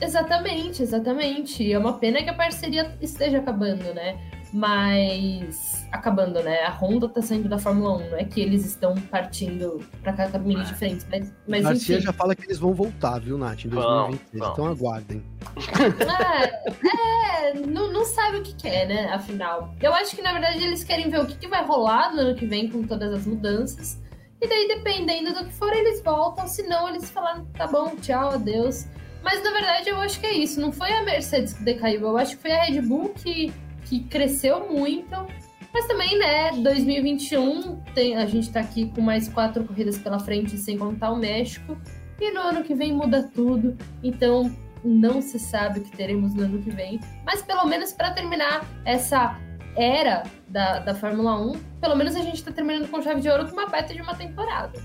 Exatamente, exatamente. É uma pena que a parceria esteja acabando, né? Mas acabando, né? A Honda tá saindo da Fórmula 1, não é que eles estão partindo para caminhos é. diferentes, mas, mas Garcia enfim. já fala que eles vão voltar, viu, Nath, em 2026. Então aguardem. É, é não, não sabe o que quer, é, né? Afinal. Eu acho que na verdade eles querem ver o que, que vai rolar no ano que vem com todas as mudanças. E daí, dependendo do que for, eles voltam. Se não, eles falam, tá bom, tchau, adeus. Mas na verdade eu acho que é isso. Não foi a Mercedes que decaiu, eu acho que foi a Red Bull que, que cresceu muito. Mas também, né, 2021, tem, a gente tá aqui com mais quatro corridas pela frente, sem contar o México. E no ano que vem muda tudo. Então, não se sabe o que teremos no ano que vem. Mas pelo menos para terminar essa era da, da Fórmula 1, pelo menos a gente tá terminando com chave de ouro com uma beta de uma temporada.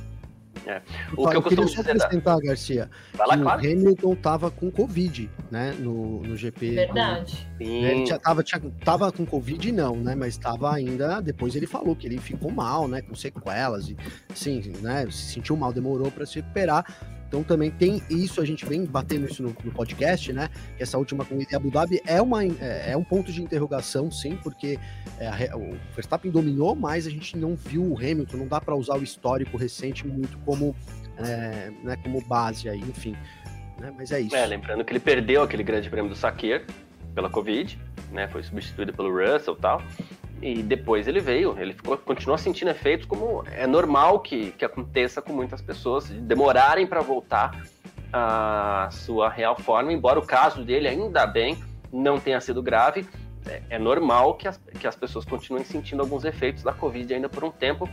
É. O que eu, eu queria só acrescentar, da... Garcia, lá, que claro. o Hamilton tava com Covid, né, no, no GP. Verdade. Com... Ele tinha, tava, tinha, tava com Covid não, né, mas tava ainda, depois ele falou que ele ficou mal, né, com sequelas e, sim, né, se sentiu mal, demorou para se recuperar, então também tem isso, a gente vem batendo isso no, no podcast, né? Que essa última corrida em Abu Dhabi é, uma, é, é um ponto de interrogação, sim, porque é, o Verstappen dominou, mas a gente não viu o Hamilton, não dá para usar o histórico recente muito como, é, né, como base aí, enfim. Né? Mas é isso. É, lembrando que ele perdeu aquele grande prêmio do Sakir pela Covid, né? Foi substituído pelo Russell e tal. E depois ele veio, ele ficou, continuou sentindo efeitos como é normal que, que aconteça com muitas pessoas, de demorarem para voltar à sua real forma, embora o caso dele, ainda bem, não tenha sido grave. É, é normal que as, que as pessoas continuem sentindo alguns efeitos da Covid ainda por um tempo.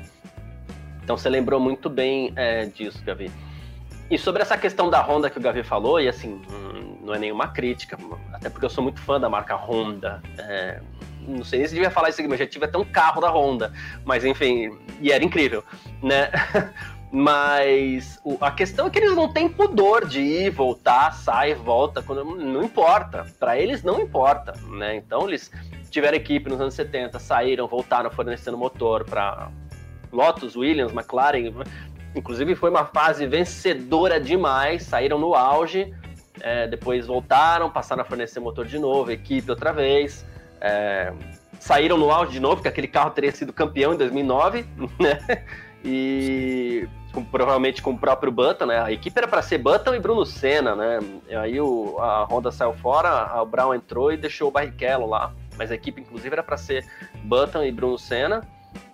Então você lembrou muito bem é, disso, Gavi. E sobre essa questão da Honda que o Gavi falou, e assim, hum, não é nenhuma crítica, até porque eu sou muito fã da marca Honda. É, não sei se devia falar isso aqui, mas já tive até um carro da Honda. Mas enfim, e era incrível, né? Mas a questão é que eles não têm pudor de ir, voltar, sai, volta, quando não importa. Para eles não importa, né? Então eles tiveram equipe nos anos 70, saíram, voltaram fornecendo motor para Lotus, Williams, McLaren. Inclusive foi uma fase vencedora demais, saíram no auge, é, depois voltaram, passaram a fornecer motor de novo, equipe outra vez. É, saíram no auge de novo, porque aquele carro teria sido campeão em 2009, né? E com, provavelmente com o próprio Button, né? A equipe era para ser Button e Bruno Senna, né? E aí o, a Honda saiu fora, o Brown entrou e deixou o Barrichello lá. Mas a equipe, inclusive, era para ser Button e Bruno Senna.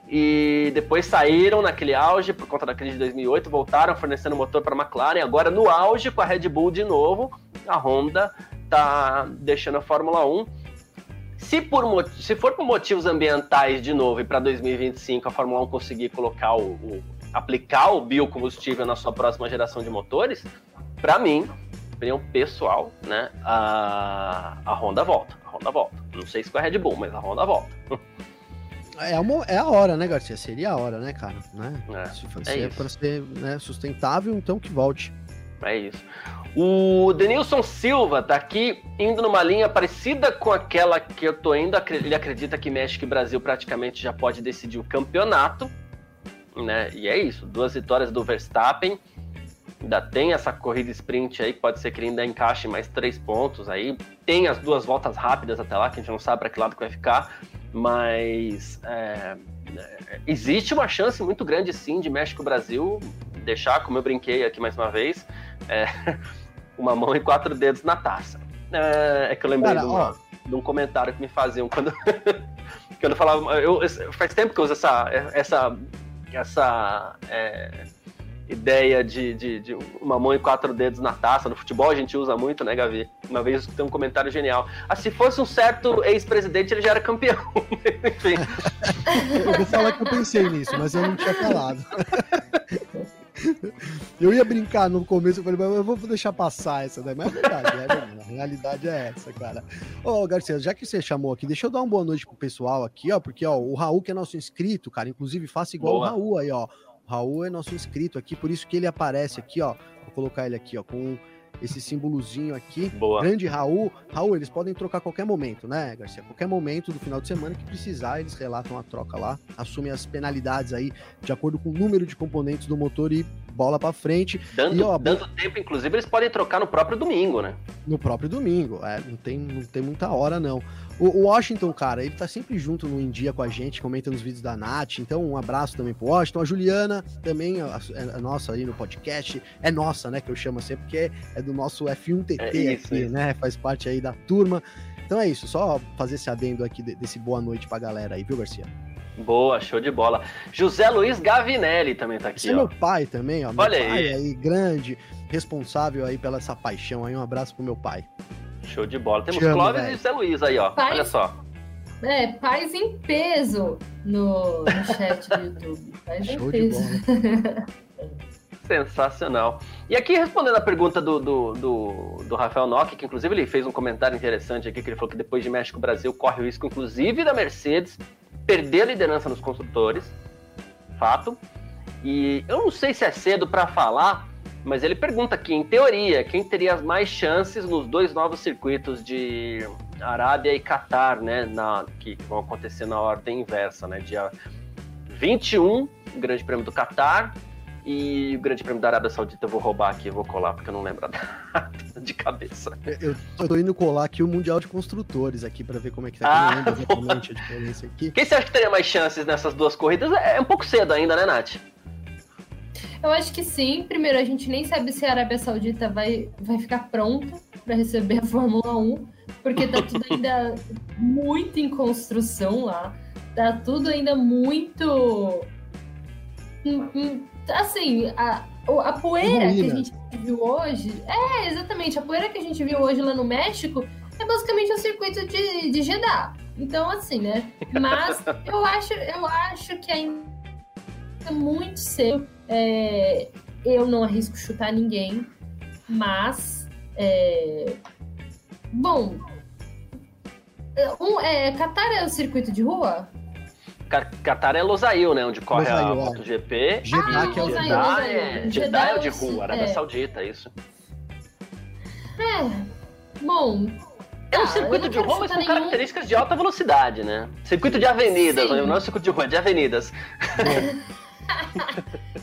E depois saíram naquele auge por conta da crise de 2008, voltaram fornecendo motor para a McLaren. Agora no auge com a Red Bull de novo, a Honda tá deixando a Fórmula 1 se, por, se for por motivos ambientais de novo e para 2025 a Fórmula 1 conseguir colocar o, o, aplicar o biocombustível na sua próxima geração de motores, para mim, opinião pessoal, né, a, a Honda volta. A Honda volta. Não sei se com a Red Bull, mas a Honda volta. É, uma, é a hora, né, Garcia? Seria a hora, né, cara? Né? É, se, é, é para ser né, sustentável, então que volte. É isso. O Denilson Silva tá aqui indo numa linha parecida com aquela que eu tô indo. Ele acredita que México e Brasil praticamente já pode decidir o campeonato, né? E é isso, duas vitórias do Verstappen. Ainda tem essa corrida sprint aí, pode ser que ele ainda encaixe mais três pontos aí. Tem as duas voltas rápidas até lá, que a gente não sabe para que lado que vai ficar. Mas é, existe uma chance muito grande sim de México e Brasil deixar, como eu brinquei aqui mais uma vez, é, uma mão e quatro dedos na taça. É, é que eu lembrei Cara, de, uma, de, um comentário que me faziam quando, quando eu falava. Eu, faz tempo que eu uso essa, essa, essa é, ideia de, de, de, uma mão e quatro dedos na taça. No futebol a gente usa muito, né, Gavi? Uma vez tem um comentário genial. Ah, se fosse um certo ex-presidente, ele já era campeão. Enfim. Eu vou falar que eu pensei nisso, mas eu não tinha falado. Eu ia brincar no começo, eu falei, mas eu vou deixar passar essa daí. Mas é verdade, é verdade. A realidade é essa, cara. Ô, Garcia, já que você chamou aqui, deixa eu dar uma boa noite pro pessoal aqui, ó, porque, ó, o Raul, que é nosso inscrito, cara, inclusive faça igual boa. o Raul aí, ó. Raul é nosso inscrito aqui, por isso que ele aparece aqui, ó. Vou colocar ele aqui, ó, com esse símbolozinho aqui. Boa. Grande Raul. Raul, eles podem trocar a qualquer momento, né, Garcia? Qualquer momento do final de semana que precisar, eles relatam a troca lá, assumem as penalidades aí de acordo com o número de componentes do motor e bola para frente. Dando, e, ó, dando tempo, inclusive, eles podem trocar no próprio domingo, né? No próprio domingo, é, não tem, não tem muita hora, não. O, Washington, cara, ele tá sempre junto no Dia com a gente, comenta nos vídeos da Nath, então um abraço também pro Washington. A Juliana também, a, é nossa aí no podcast, é nossa, né, que eu chamo sempre, porque é, é do nosso F1TT É isso, aqui, isso. né, faz parte aí da turma. Então é isso, só fazer esse adendo aqui de- desse boa noite pra galera aí, viu, Garcia? Boa, show de bola. José Luiz Gavinelli também tá Esse aqui, é ó. meu pai também, ó. Meu Olha pai aí. aí, grande, responsável aí pela essa paixão aí. Um abraço pro meu pai. Show de bola. Temos Te amo, Clóvis velho. e José Luiz aí, ó. Pai. Olha só. É, paz em peso no, no chat do YouTube. Em Show de peso. bola. Sensacional. E aqui, respondendo a pergunta do, do, do, do Rafael Nock, que inclusive ele fez um comentário interessante aqui, que ele falou que depois de México, o Brasil corre o risco, inclusive, da Mercedes perder a liderança nos construtores. Fato. E eu não sei se é cedo para falar, mas ele pergunta aqui, em teoria, quem teria as mais chances nos dois novos circuitos de Arábia e Catar, né? Na, que vão acontecer na ordem inversa, né? Dia 21, o Grande Prêmio do Catar, e o Grande Prêmio da Arábia Saudita eu vou roubar aqui, vou colar, porque eu não lembro a data de cabeça. Eu, eu tô indo colar aqui o Mundial de Construtores aqui pra ver como é que tá. Ah, não lembro exatamente a diferença aqui. Quem você acha que teria mais chances nessas duas corridas? É um pouco cedo ainda, né, Nath? Eu acho que sim. Primeiro, a gente nem sabe se a Arábia Saudita vai, vai ficar pronta para receber a Fórmula 1, porque tá tudo ainda muito em construção lá. Tá tudo ainda muito. Assim, a, a poeira que a gente viu hoje. É, exatamente. A poeira que a gente viu hoje lá no México é basicamente o circuito de, de Jeddah. Então, assim, né? Mas eu acho, eu acho que ainda é muito cedo. É, eu não arrisco chutar ninguém, mas. é, bom. é, Um, é, Qatar é o circuito de rua? Qatar é Losail, né? Onde corre a Losail, é. MotoGP. Jeddah, E que é o Jeddah Losail, é, Losail. Jeddah é o de é o- rua, Arábia é. Saudita, isso. É. Bom. É um tá, circuito de rua, mas com nenhum. características de alta velocidade, né? Circuito de avenidas, Sim. não é um circuito de rua, é de avenidas.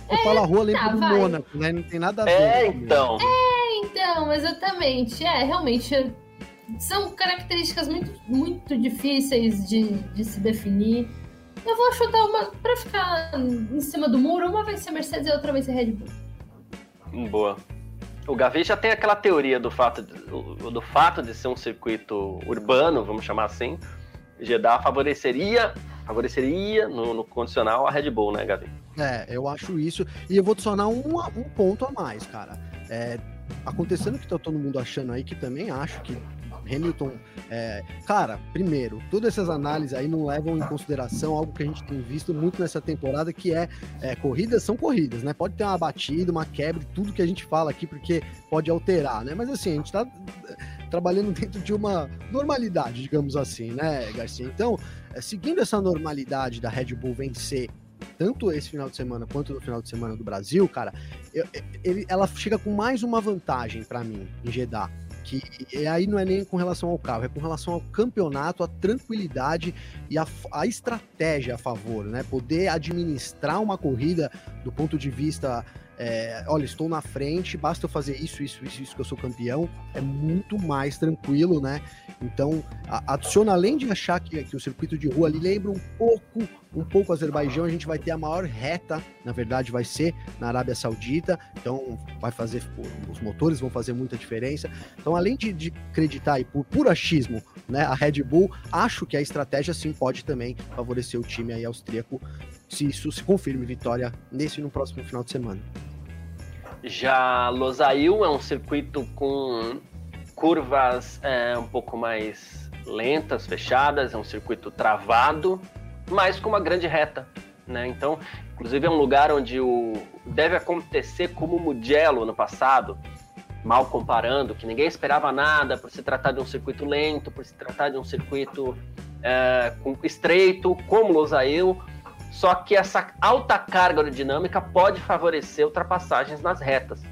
Eu falo a rua, lembra tá, do vai. Mônaco, né? Não tem nada a ver. É, então. Então, exatamente. É, realmente. São características muito, muito difíceis de, de se definir. Eu vou chutar uma. Pra ficar em cima do muro, uma vai ser Mercedes e a outra vai ser Red Bull. Hum, Boa. O Gavi já tem aquela teoria do fato de, o- do fato de ser um circuito urbano, vamos chamar assim. Jeddah favoreceria, favoreceria no, no condicional a Red Bull, né, Gavi? É, eu acho isso. E eu vou adicionar um, um ponto a mais, cara. É, acontecendo o que tá todo mundo achando aí, que também acho que Hamilton. é, cara, primeiro, todas essas análises aí não levam em consideração algo que a gente tem visto muito nessa temporada, que é, é, corridas são corridas, né? Pode ter uma batida, uma quebra, tudo que a gente fala aqui, porque pode alterar, né? Mas assim, a gente tá é, trabalhando dentro de uma normalidade, digamos assim, né, Garcia? Então, é, seguindo essa normalidade da Red Bull vencer tanto esse final de semana quanto no final de semana do Brasil, cara, eu- ele- ela chega com mais uma vantagem pra mim em Jeddah. Que e aí não é nem com relação ao carro, é com relação ao campeonato, a tranquilidade e a, a estratégia a favor, né? Poder administrar uma corrida do ponto de vista, é, olha, estou na frente, basta eu fazer isso, isso, isso, isso que eu sou campeão, é muito mais tranquilo, né? Então, a- adiciona, além de achar que, que o circuito de rua ali lembra um pouco, um pouco o Azerbaijão, a gente vai ter a maior reta, na verdade vai ser na Arábia Saudita, então vai fazer, os motores vão fazer muita diferença. Então, além de, de acreditar aí por puro achismo, né, a Red Bull, acho que a estratégia sim pode também favorecer o time aí austríaco, se isso se confirme vitória nesse e no próximo final de semana. Já Losail é um circuito com curvas é, um pouco mais lentas, fechadas, é um circuito travado, mas com uma grande reta. Né? Então, inclusive é um lugar onde o deve acontecer como o Mugello no passado, mal comparando, que ninguém esperava nada por se tratar de um circuito lento, por se tratar de um circuito é, com- estreito, como Losail, só que essa alta carga aerodinâmica pode favorecer ultrapassagens nas retas.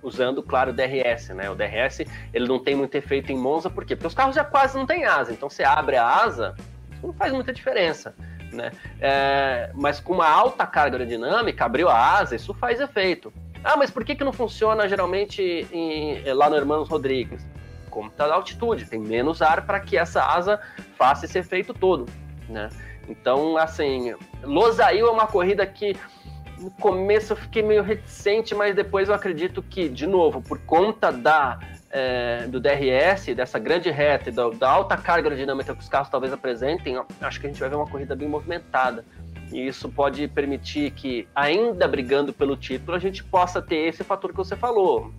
usando, claro, o DRS, né? O DRS, ele não tem muito efeito em Monza, por quê? Porque os carros já quase não têm asa, então você abre a asa, não faz muita diferença, né? É, mas com uma alta carga aerodinâmica, abriu a asa, isso faz efeito. Ah, mas por que, que não funciona geralmente em, lá no Hermanos Rodrigues? Como está a altitude, tem menos ar para que essa asa faça esse efeito todo, né? Então, assim, Losail é uma corrida que no começo eu fiquei meio reticente, mas depois eu acredito que, de novo, por conta da é, do DRS, dessa grande reta e da, da, alta carga aerodinâmica que os carros talvez apresentem, acho que a gente vai ver uma corrida bem movimentada. E isso pode permitir que, ainda brigando pelo título, a gente possa ter esse fator que você falou.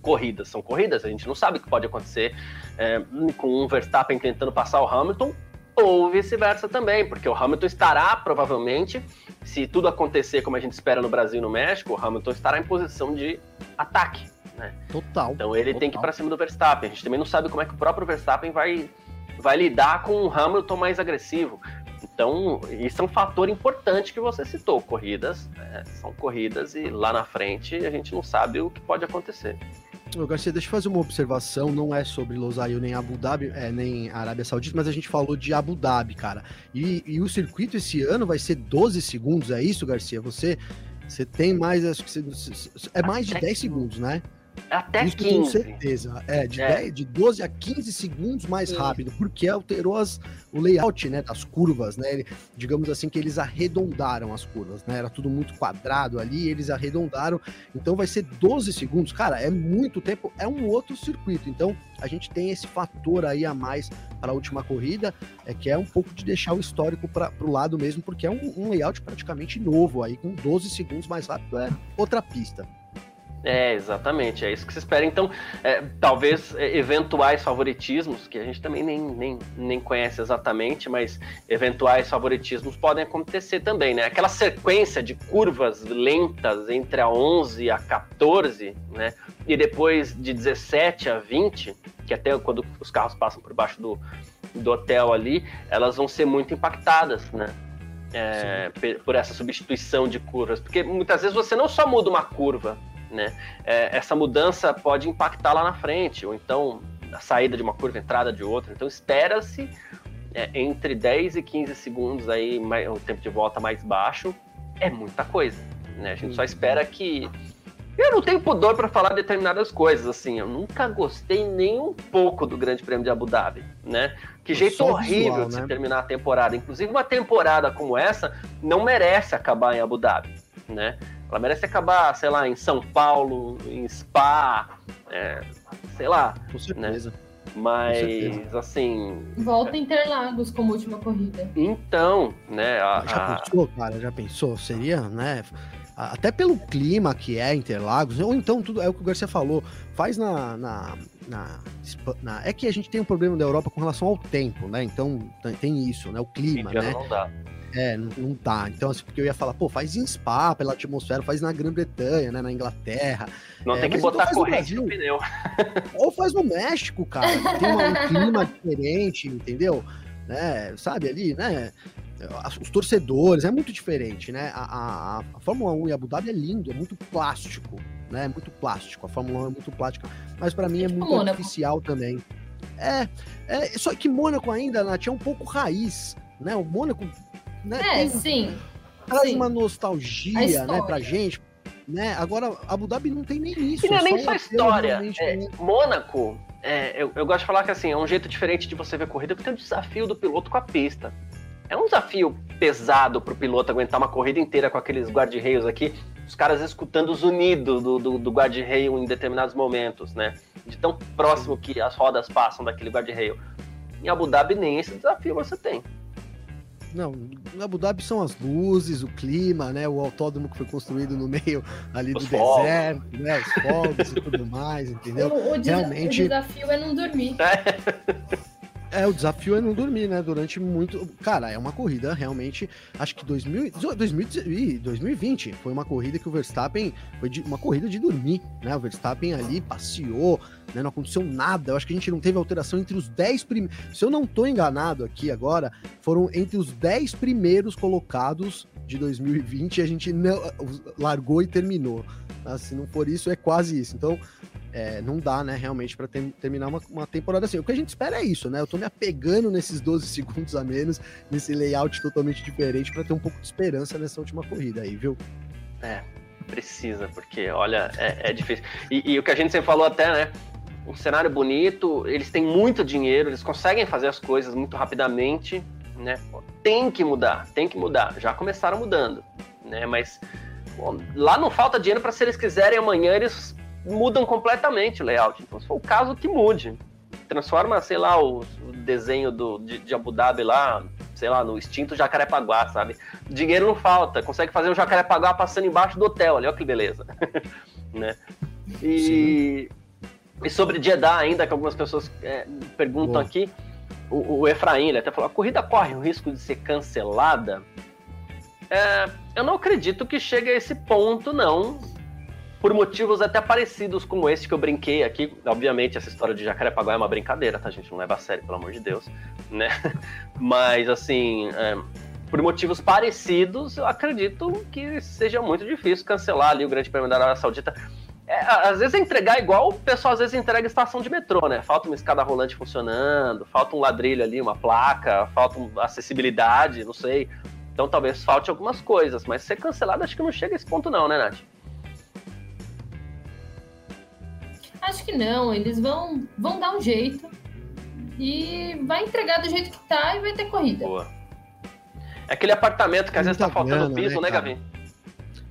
Corridas são corridas, a gente não sabe o que pode acontecer é, com um Verstappen tentando passar o Hamilton ou vice-versa também, porque o Hamilton estará provavelmente, se tudo acontecer como a gente espera no Brasil e no México, o Hamilton estará em posição de ataque. Né? Total. Então ele total. tem que ir para cima do Verstappen. A gente também não sabe como é que o próprio Verstappen vai, vai lidar com um Hamilton mais agressivo. Então, isso é um fator importante que você citou. Corridas né? são corridas e lá na frente a gente não sabe o que pode acontecer. Ô, Garcia, deixa eu fazer uma observação, não é sobre Losail nem Abu Dhabi, é, nem Arábia Saudita, mas a gente falou de Abu Dhabi, cara. E, e, o circuito esse ano vai ser 12 segundos, é isso, Garcia? Você, você tem mais, acho que você, é mais de 10 segundos, né? Até Isso 15. com certeza. É, de, É. 10, de 12 a 15 segundos mais rápido, porque alterou as, o layout né, das curvas, né? Ele- digamos assim que eles arredondaram as curvas, né? Era tudo muito quadrado ali, eles arredondaram. Então vai ser 12 segundos. Cara, é muito tempo, é um outro circuito. Então a gente tem esse fator aí a mais para a última corrida, é que é um pouco de deixar o histórico para o lado mesmo, porque é um, um layout praticamente novo aí, com 12 segundos mais rápido, é outra pista. É, exatamente, é isso que se espera. Então, é, talvez é, eventuais favoritismos, que a gente também nem, nem, nem conhece exatamente, mas eventuais favoritismos podem acontecer também, né? Aquela sequência de curvas lentas entre a 11 e a 14, né? E depois de 17 a 20, que até quando os carros passam por baixo do, do hotel ali, elas vão ser muito impactadas, né? É, por essa substituição de curvas, porque muitas vezes você não só muda uma curva, né? É, essa mudança pode impactar lá na frente, ou então a saída de uma curva, a entrada de outra. Então espera-se é, entre 10 e 15 segundos aí, mais, um tempo de volta mais baixo, é muita coisa. Né? A gente só Uhum. espera que. Eu não tenho pudor para falar determinadas coisas, assim. Eu nunca gostei nem um pouco do Grande Prêmio de Abu Dhabi, né? Que jeito o horrível visual, de se né? terminar a temporada. Inclusive, uma temporada como essa não merece acabar em Abu Dhabi, né? Ela merece acabar, sei lá, em São Paulo, em Spa, é, sei lá. Com certeza. Mas, certeza. assim, Volta em Interlagos como última corrida. então, né? a- Já a- pensou, cara? Já pensou? Seria, né? a- Até pelo clima que é Interlagos, ou então tudo é o que o Garcia falou, faz na, na, na, na- É que a gente tem um problema da Europa com relação ao tempo, né? Então tem- isso, né? O clima, né? não dá. É, não, não dá. Então, assim, porque eu ia falar, pô, faz em Spa, pela atmosfera, faz na Grã-Bretanha, né? Na Inglaterra. Não É, tem que então botar no corrente no Brasil. pneu. Ou faz no México, cara, que tem uma- um clima diferente, entendeu? Né? Sabe ali, né? Os torcedores, é muito diferente, né? A, a, a Fórmula 1 e Abu Dhabi é lindo, é muito plástico, né? É muito plástico. A Fórmula 1 é muito plástica. Mas pra mim é Tipo muito Mônaco. artificial também. É, é, só que Mônaco ainda, Nath, é um pouco raiz, né? O Mônaco né, É, tem- sim. traz sim. uma A nostalgia, né, pra gente. Né? Agora, Abu Dhabi não tem nem isso. E não é nem só história. É, né? Mônaco, é, eu, eu gosto de falar que assim, é um jeito diferente de você ver corrida, porque tem o desafio do piloto com a pista. É um desafio pesado pro piloto aguentar uma corrida inteira com aqueles guarda-reios aqui, os caras escutando os unidos do, do, do guarda-reio em determinados momentos, né? De tão próximo que as rodas passam daquele guarda-reio. Em Abu Dhabi nem esse desafio você tem. Não, no Abu Dhabi são as luzes, o clima, né? O autódromo que foi construído no meio ali Os do fogos. deserto, né? Os fogos e tudo mais, entendeu? O, o Realmente- o desafio é não dormir. É, o desafio é não dormir, né? Durante muito. Cara, é uma corrida realmente. Acho que 2000, 2000, ih, 2020 foi uma corrida que o Verstappen. Foi de- uma corrida de dormir, né? O Verstappen ali passeou, né? Não aconteceu nada. Eu acho que a gente não teve alteração entre os 10 primeiros. Se eu não tô enganado aqui agora, foram entre os 10 primeiros colocados de 2020 e a gente não largou e terminou. se não for isso, é quase isso. Então, é, não dá, né, realmente, para ter, terminar uma, uma, temporada assim. O que a gente espera é isso, né? Eu tô me apegando nesses 12 segundos a menos, nesse layout totalmente diferente, para ter um pouco de esperança nessa última corrida aí, viu? É, precisa, porque, olha, é, é difícil. E, e, o que a gente sempre falou até, né? Um cenário bonito, eles têm muito dinheiro, eles conseguem fazer as coisas muito rapidamente, né? Tem que mudar, tem que mudar. Já começaram mudando, né? Mas bom, lá não falta dinheiro para se eles quiserem amanhã eles mudam completamente o layout. Então, se for o caso, que mude. Transforma, sei lá, o, o desenho do, de, de, Abu Dhabi lá, sei lá, no extinto Jacarepaguá, sabe? Dinheiro não falta, consegue fazer um Jacarepaguá passando embaixo do hotel, olha que beleza. né? E, e sobre Jeddah ainda, que algumas pessoas é, perguntam aqui, o, o Efraim, ele até falou, a corrida corre o risco de ser cancelada? É, eu não acredito que chegue a esse ponto, não por motivos até parecidos como esse que eu brinquei aqui. Obviamente, essa história de Jacarepaguá é uma brincadeira, tá, gente? Não leva a sério, pelo amor de Deus, né? Mas, assim, é, por motivos parecidos, eu acredito que seja muito difícil cancelar ali o Grande Prêmio da Arábia Saudita. É, às vezes é entregar igual o pessoal às vezes entrega estação de metrô, né? Falta uma escada rolante funcionando, falta um ladrilho ali, uma placa, falta acessibilidade, não sei. Então talvez falte algumas coisas, mas ser cancelado acho que não chega a esse ponto não, né, Nath? Acho que não, eles vão, vão dar um jeito e vai entregar do jeito que tá e vai ter corrida. Boa. É aquele apartamento que às vezes tá faltando grana, piso, né, né Gavi?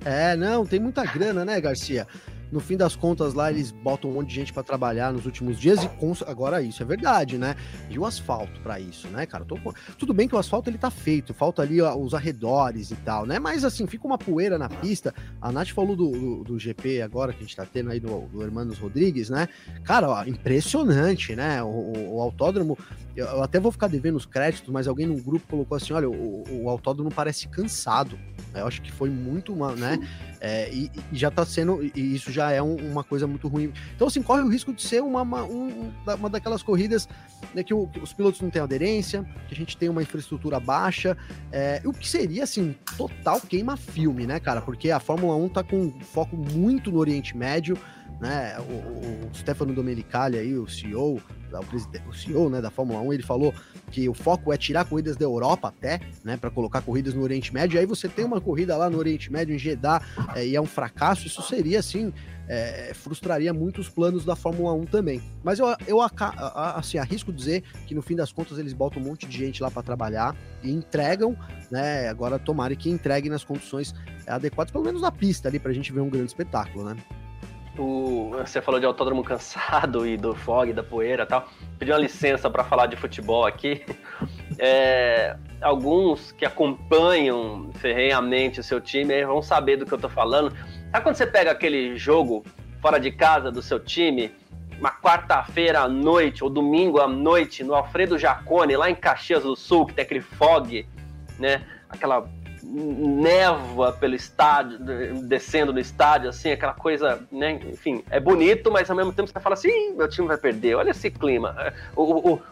É, não, tem muita grana, né, Garcia? No fim das contas lá eles botam um monte de gente para trabalhar nos últimos dias e com... agora isso é verdade, né? E o asfalto para isso, né, cara? Tô... Tudo bem que o asfalto ele tá feito, falta ali ó, os arredores e tal, né? Mas assim, fica uma poeira na pista. A Nath falou do, do, do GP agora que a gente tá tendo aí do, do Hermanos Rodrigues, né? Cara, ó, impressionante, né? O, o, o autódromo, eu até vou ficar devendo os créditos, mas alguém no grupo colocou assim: olha, o, o autódromo parece cansado. Eu acho que foi muito, uma, né? É, e, e, já tá sendo, e isso já é um, uma coisa muito ruim. Então, assim, corre o risco de ser uma, uma, um, uma daquelas corridas né, que, o, que, os pilotos não têm aderência, que a gente tem uma infraestrutura baixa, é, o que seria, assim, total queima-filme, né, cara? Porque a Fórmula 1 tá com foco muito no Oriente Médio, né? O, o Stefano Domenicali aí, o CEO, o, o CEO né, da Fórmula 1, ele falou que o foco é tirar corridas da Europa até, né, para colocar corridas no Oriente Médio. E aí você tem uma corrida lá no Oriente Médio, em Jeddah, é, e é um fracasso. Isso seria, assim, é, frustraria muito os planos da Fórmula 1 também. Mas eu, eu assim, arrisco dizer que no fim das contas eles botam um monte de gente lá para trabalhar e entregam, né? Agora tomara que entreguem nas condições adequadas, pelo menos na pista ali, para a gente ver um grande espetáculo, né? O, você falou de autódromo cansado e do fog, da poeira e tal. Pedi uma licença para falar de futebol aqui. É, alguns que acompanham ferrenhamente o seu time vão saber do que eu tô falando. Sabe quando você pega aquele jogo fora de casa do seu time, uma quarta-feira à noite ou domingo à noite no Alfredo Jacone, lá em Caxias do Sul, que tem aquele fog, né? Aquela névoa pelo estádio, descendo no estádio, assim, aquela coisa, né? Enfim, é bonito, mas ao mesmo tempo você fala assim, meu time vai perder, olha esse clima. O, o,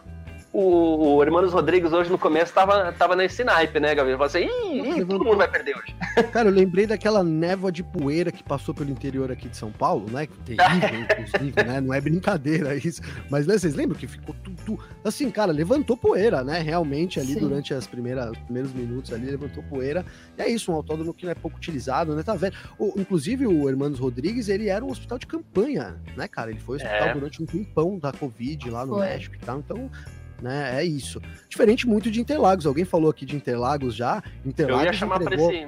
o, o Hermanos Rodrigues hoje no começo tava, tava nesse naipe, né, Gabriel? Falei assim, ih, ih, todo mundo vai perder hoje. Cara, eu lembrei daquela névoa de poeira que passou pelo interior aqui de São Paulo, né? Terrível, inclusive, né? Não é brincadeira isso. Mas né, vocês lembram que ficou tudo. Assim, cara, levantou poeira, né? Realmente ali Sim. durante as primeiras, os primeiros minutos ali, levantou poeira. E é isso, um autódromo que não é pouco utilizado, né? Tá vendo? O, inclusive, o Hermanos Rodrigues, ele era um hospital de campanha, né, cara? Ele foi hospital é. durante um tempão da Covid lá no foi. México e tal. Então, né? É isso. Diferente muito de Interlagos. Alguém falou aqui de Interlagos já. Interlagos eu ia chamar entregou, esse...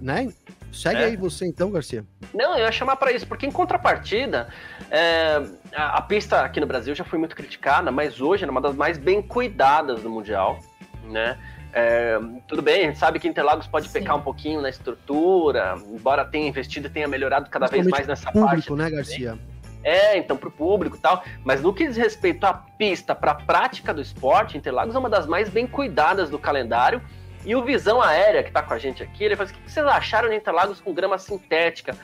né? Segue é. aí você então, Garcia. Não, eu ia chamar para isso, porque em contrapartida, é, a, a, pista aqui no Brasil já foi muito criticada, mas hoje é uma das mais bem cuidadas do Mundial, né? É, tudo bem, a gente sabe que Interlagos pode Sim. pecar um pouquinho na estrutura, embora tenha investido e tenha melhorado cada vez mais nessa público, parte. né, Garcia? É, então para o público e tal. Mas no que diz respeito à pista, para a prática do esporte, Interlagos é uma das mais bem cuidadas do calendário. E o Visão Aérea, que está com a gente aqui, ele fala assim, o que vocês acharam de Interlagos com grama sintética?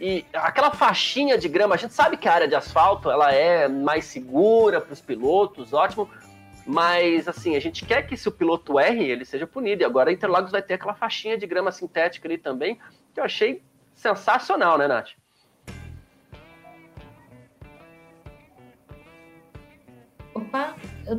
E aquela faixinha de grama, a gente sabe que a área de asfalto ela é mais segura para os pilotos, ótimo. Mas, assim, a gente quer que se o piloto erre, ele seja punido. E agora Interlagos vai ter aquela faixinha de grama sintética ali também, que eu achei sensacional, né, Nath?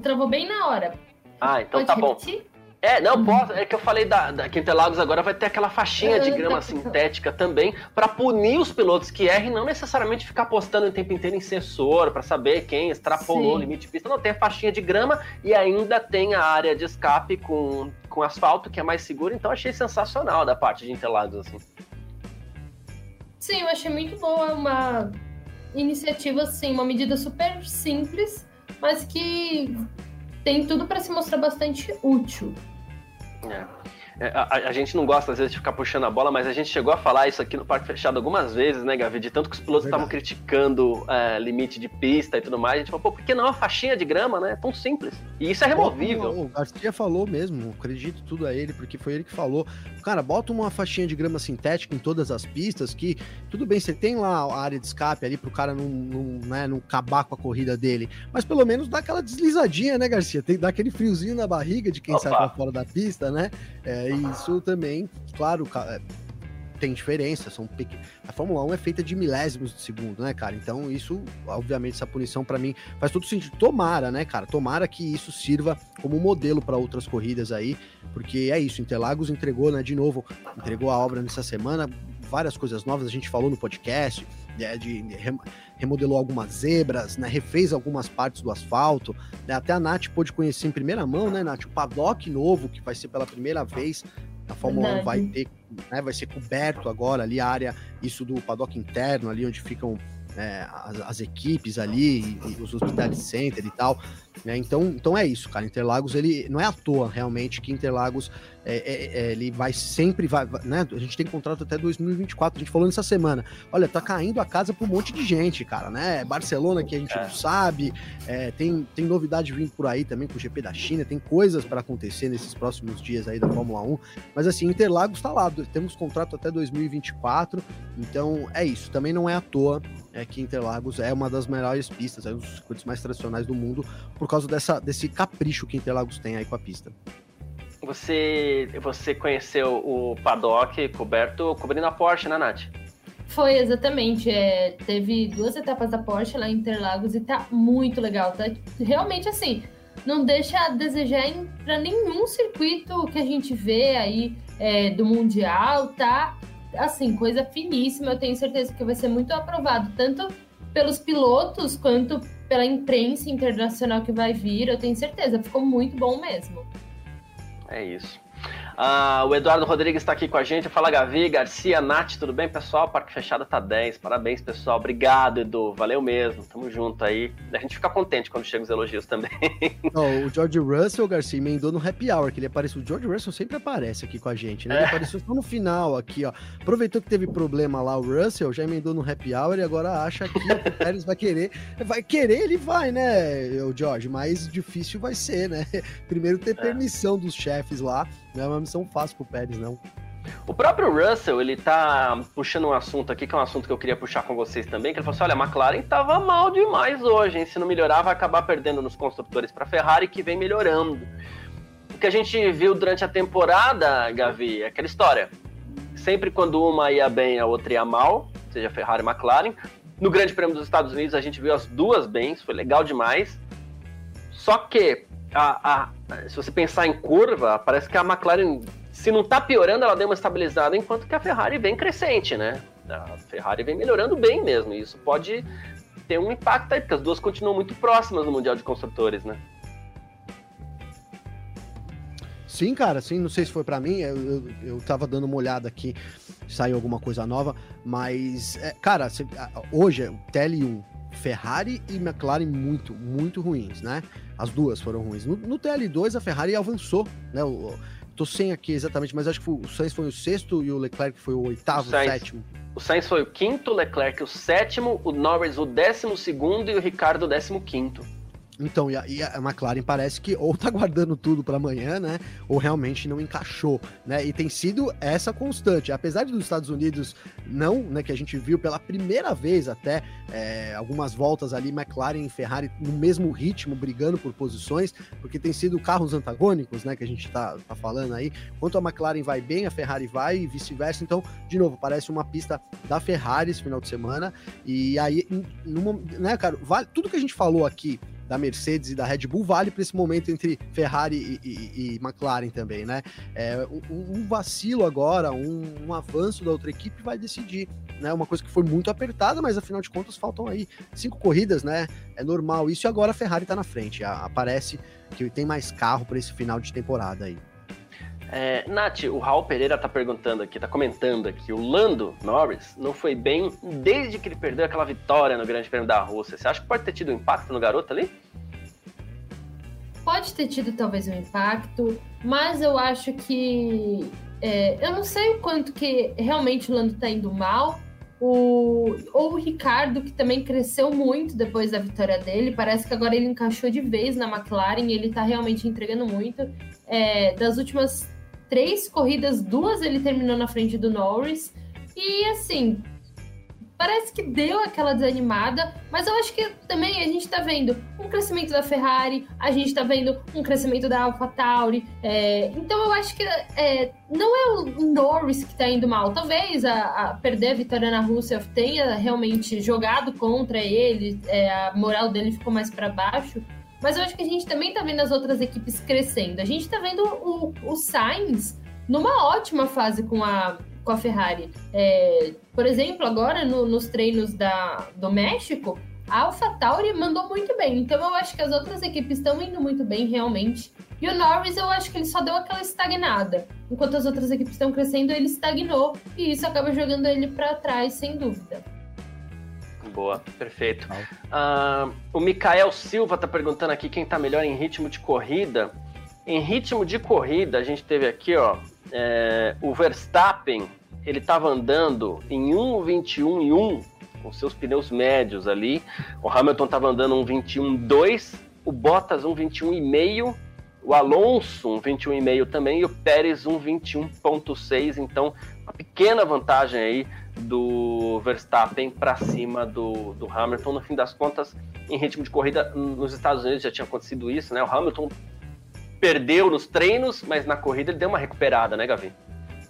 Travou bem na hora. Ah, então Pode tá repetir? bom. É, não, posso. É que eu falei da, da que Interlagos agora vai ter aquela faixinha de grama sintética também para punir os pilotos que errem, não necessariamente ficar postando o tempo inteiro em sensor para saber quem extrapolou Sim. o limite de pista. Não, tem a faixinha de grama e ainda tem a área de escape com, com asfalto, que é mais segura. Então achei sensacional da parte de Interlagos, assim. Sim, eu achei muito boa uma iniciativa, assim, uma medida super simples, mas que tem tudo para se mostrar bastante útil. É. É, a, a, gente não gosta, às vezes, de ficar puxando a bola, mas a gente chegou a falar isso aqui no Parque Fechado algumas vezes, né, Gavi? De tanto que os pilotos estavam criticando é, limite de pista e tudo mais. A gente falou, pô, por que não uma faixinha de grama, né? É tão simples. E isso é removível. O, o Garcia falou mesmo, acredito tudo a ele, porque foi ele que falou. Cara, bota uma faixinha de grama sintética em todas as pistas, que tudo bem, você tem lá a área de escape ali pro cara não, não, né, não acabar com a corrida dele, mas pelo menos dá aquela deslizadinha, né, Garcia? Tem que dar aquele friozinho na barriga de quem Opa. sai pra fora da pista, né? É, isso também, claro, é, tem diferença, são a Fórmula 1 é feita de milésimos de segundo, né, cara? Então isso, obviamente, essa punição para mim faz todo sentido. Tomara, né, cara? Tomara que isso sirva como modelo para outras corridas aí, porque é isso, Interlagos entregou, né, de novo, entregou a obra nessa semana, várias coisas novas, a gente falou no podcast, né, de, remodelou algumas zebras, né, refez algumas partes do asfalto, né, até a Nath pôde conhecer em primeira mão, né, Nath, o paddock novo, que vai ser pela primeira vez a Fórmula Verdade. 1 vai ter, né, vai ser coberto agora ali a área, isso do paddock interno, ali onde ficam é, as, as, equipes ali, e, e os hospitais center e tal. Né? Então, então é isso, cara. Interlagos, ele não é à toa realmente que Interlagos é, é, é ele vai sempre, vai, né? A gente tem contrato até 2024. A gente falou nessa semana. Olha, tá caindo a casa pra um monte de gente, cara, né? Barcelona que a gente é. não sabe, é, tem, tem novidade vindo por aí também com o GP da China, tem coisas para acontecer nesses próximos dias aí da Fórmula 1. Mas assim, Interlagos tá lá, temos contrato até 2024. Então é isso. Também não é à toa é que Interlagos é uma das melhores pistas, é um dos circuitos mais tradicionais do mundo, por causa dessa, desse capricho que Interlagos tem aí com a pista. Você, você conheceu o paddock coberto cobrindo a Porsche, né, Nath? Foi, exatamente. É, teve duas etapas da Porsche lá em Interlagos e tá muito legal. Tá realmente assim, não deixa a desejar para nenhum circuito que a gente vê aí é, do Mundial, tá? Assim, coisa finíssima. Eu tenho certeza que vai ser muito aprovado, tanto pelos pilotos quanto pela imprensa internacional que vai vir, eu tenho certeza. Ficou muito bom mesmo. É isso. Ah, o Eduardo Rodrigues está aqui com a gente. Fala, Gavi, Garcia, Nath, tudo bem, pessoal? Parque Fechado tá 10. Parabéns, pessoal. Obrigado, Edu. Valeu mesmo. Tamo junto aí. A gente fica contente quando chegam os elogios também. Oh, o George Russell, Garcia, emendou no Happy Hour, que ele apareceu. O George Russell sempre aparece aqui com a gente, né? Ele é. apareceu só no final aqui, ó. Aproveitou que teve problema lá o Russell, já emendou no Happy Hour e agora acha que o Pérez vai querer. Vai querer, ele vai, né, o George? Mas difícil vai ser, né? Primeiro ter é. permissão dos chefes lá. Não é uma missão fácil pro Pérez, não. O próprio Russell, ele tá puxando um assunto aqui, que é um assunto que eu queria puxar com vocês também, que ele falou assim, olha, a McLaren tava mal demais hoje, hein? Se não melhorar, vai acabar perdendo nos construtores para Ferrari, que vem melhorando. O que a gente viu durante a temporada, Gavi, é aquela história. Sempre quando uma ia bem, a outra ia mal, seja Ferrari e McLaren. No Grande Prêmio dos Estados Unidos, a gente viu as duas bem, foi legal demais. Só que a, a, se você pensar em curva, parece que a McLaren, se não está piorando, ela deu uma estabilizada, enquanto que a Ferrari vem crescente, né? A Ferrari vem melhorando bem mesmo, e isso pode ter um impacto aí, porque as duas continuam muito próximas no Mundial de Construtores, né? Sim, cara, sim, não sei se foi para mim, eu, eu, eu tava dando uma olhada aqui, saiu alguma coisa nova, mas, é, cara, hoje, o TL1, Ferrari e McLaren muito, muito ruins, né? As duas foram ruins. No, no TL2, a Ferrari avançou, né? O, tô sem aqui exatamente, mas acho que foi, o Sainz foi o sexto e o Leclerc foi o oitavo, o Sainz, sétimo. O Sainz foi o quinto, o Leclerc o sétimo, o Norris o décimo segundo e o Ricardo o décimo quinto. Então, e a, e a, McLaren parece que ou tá guardando tudo para amanhã, né? Ou realmente não encaixou, né? E tem sido essa constante. Apesar dos Estados Unidos não, né? Que a gente viu pela primeira vez até é, algumas voltas ali, McLaren e Ferrari no mesmo ritmo, brigando por posições, porque tem sido carros antagônicos, né? Que a gente tá, tá falando aí. Enquanto a McLaren vai bem, a Ferrari vai e vice-versa. Então, de novo, parece uma pista da Ferrari esse final de semana. E aí, numa, né, cara, vale, tudo que a gente falou aqui da Mercedes e da Red Bull vale para esse momento entre Ferrari e, e, e McLaren também, né? É, um, um vacilo agora, um, um, avanço da outra equipe vai decidir, né? Uma coisa que foi muito apertada, mas afinal de contas faltam aí cinco corridas, né? É normal isso e agora a Ferrari está na frente. Aparece que tem mais carro para esse final de temporada aí. É, Nath, o Raul Pereira tá perguntando aqui, tá comentando aqui, o Lando Norris não foi bem desde que ele perdeu aquela vitória no Grande Prêmio da Rússia. Você acha que pode ter tido um impacto no garoto ali? Pode ter tido talvez um impacto, mas eu acho que é, eu não sei o quanto que realmente o Lando tá indo mal. O, ou o Ricardo, que também cresceu muito depois da vitória dele. Parece que agora ele encaixou de vez na McLaren e ele tá realmente entregando muito. É, das últimas três corridas, duas ele terminou na frente do Norris. E assim, parece que deu aquela desanimada, mas eu acho que também a gente tá vendo um crescimento da Ferrari, a gente tá vendo um crescimento da AlphaTauri. É, então eu acho que é, não é o Norris que tá indo mal. Talvez a, a perder a vitória na Rússia tenha realmente jogado contra ele, é, a moral dele ficou mais para baixo. Mas eu acho que a gente também tá vendo as outras equipes crescendo. A gente tá vendo o, o Sainz numa ótima fase com a, com a Ferrari. É, por exemplo, agora no, nos treinos da, do México, a AlphaTauri mandou muito bem. Então eu acho que as outras equipes estão indo muito bem realmente. E o Norris, eu acho que ele só deu aquela estagnada. Enquanto as outras equipes estão crescendo, ele estagnou. E isso acaba jogando ele para trás, sem dúvida. Boa, perfeito. Uh, o Mikael Silva está perguntando aqui quem está melhor em ritmo de corrida. Em ritmo de corrida, a gente teve aqui, ó, é, o Verstappen, ele estava andando em 1,21 e 1 com seus pneus médios ali. O Hamilton estava andando 1,21,2, o Bottas 1,21,5, o Alonso 1,21,5 também e o Pérez 1,21,6. Então, uma pequena vantagem aí do Verstappen para cima do, do Hamilton. No fim das contas, em ritmo de corrida, nos Estados Unidos já tinha acontecido isso, né? O Hamilton perdeu nos treinos, mas na corrida ele deu uma recuperada, né, Gavi?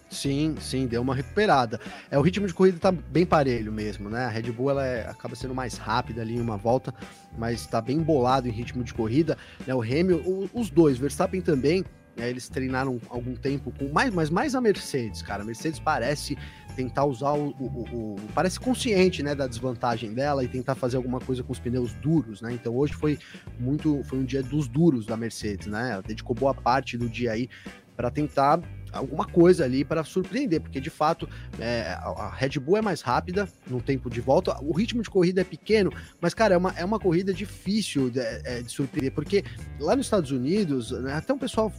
Sim, sim, deu uma recuperada. É, o ritmo de corrida tá bem parelho mesmo, né? A Red Bull ela é, acaba sendo mais rápida ali em uma volta, mas tá bem bolado em ritmo de corrida. Né? O Hamilton, os dois, Verstappen também, né? eles treinaram algum tempo com mais, mas mais a Mercedes, cara. A Mercedes parece tentar usar o, o, o, parece consciente, né, da desvantagem dela e tentar fazer alguma coisa com os pneus duros, né? Então hoje foi muito, foi um dia dos duros da Mercedes, né? Ela dedicou boa parte do dia aí para tentar alguma coisa ali para surpreender, porque de fato é, a Red Bull é mais rápida no tempo de volta, o ritmo de corrida é pequeno, mas cara, é uma, é uma corrida difícil de, é, de surpreender, porque lá nos Estados Unidos, né, até o pessoal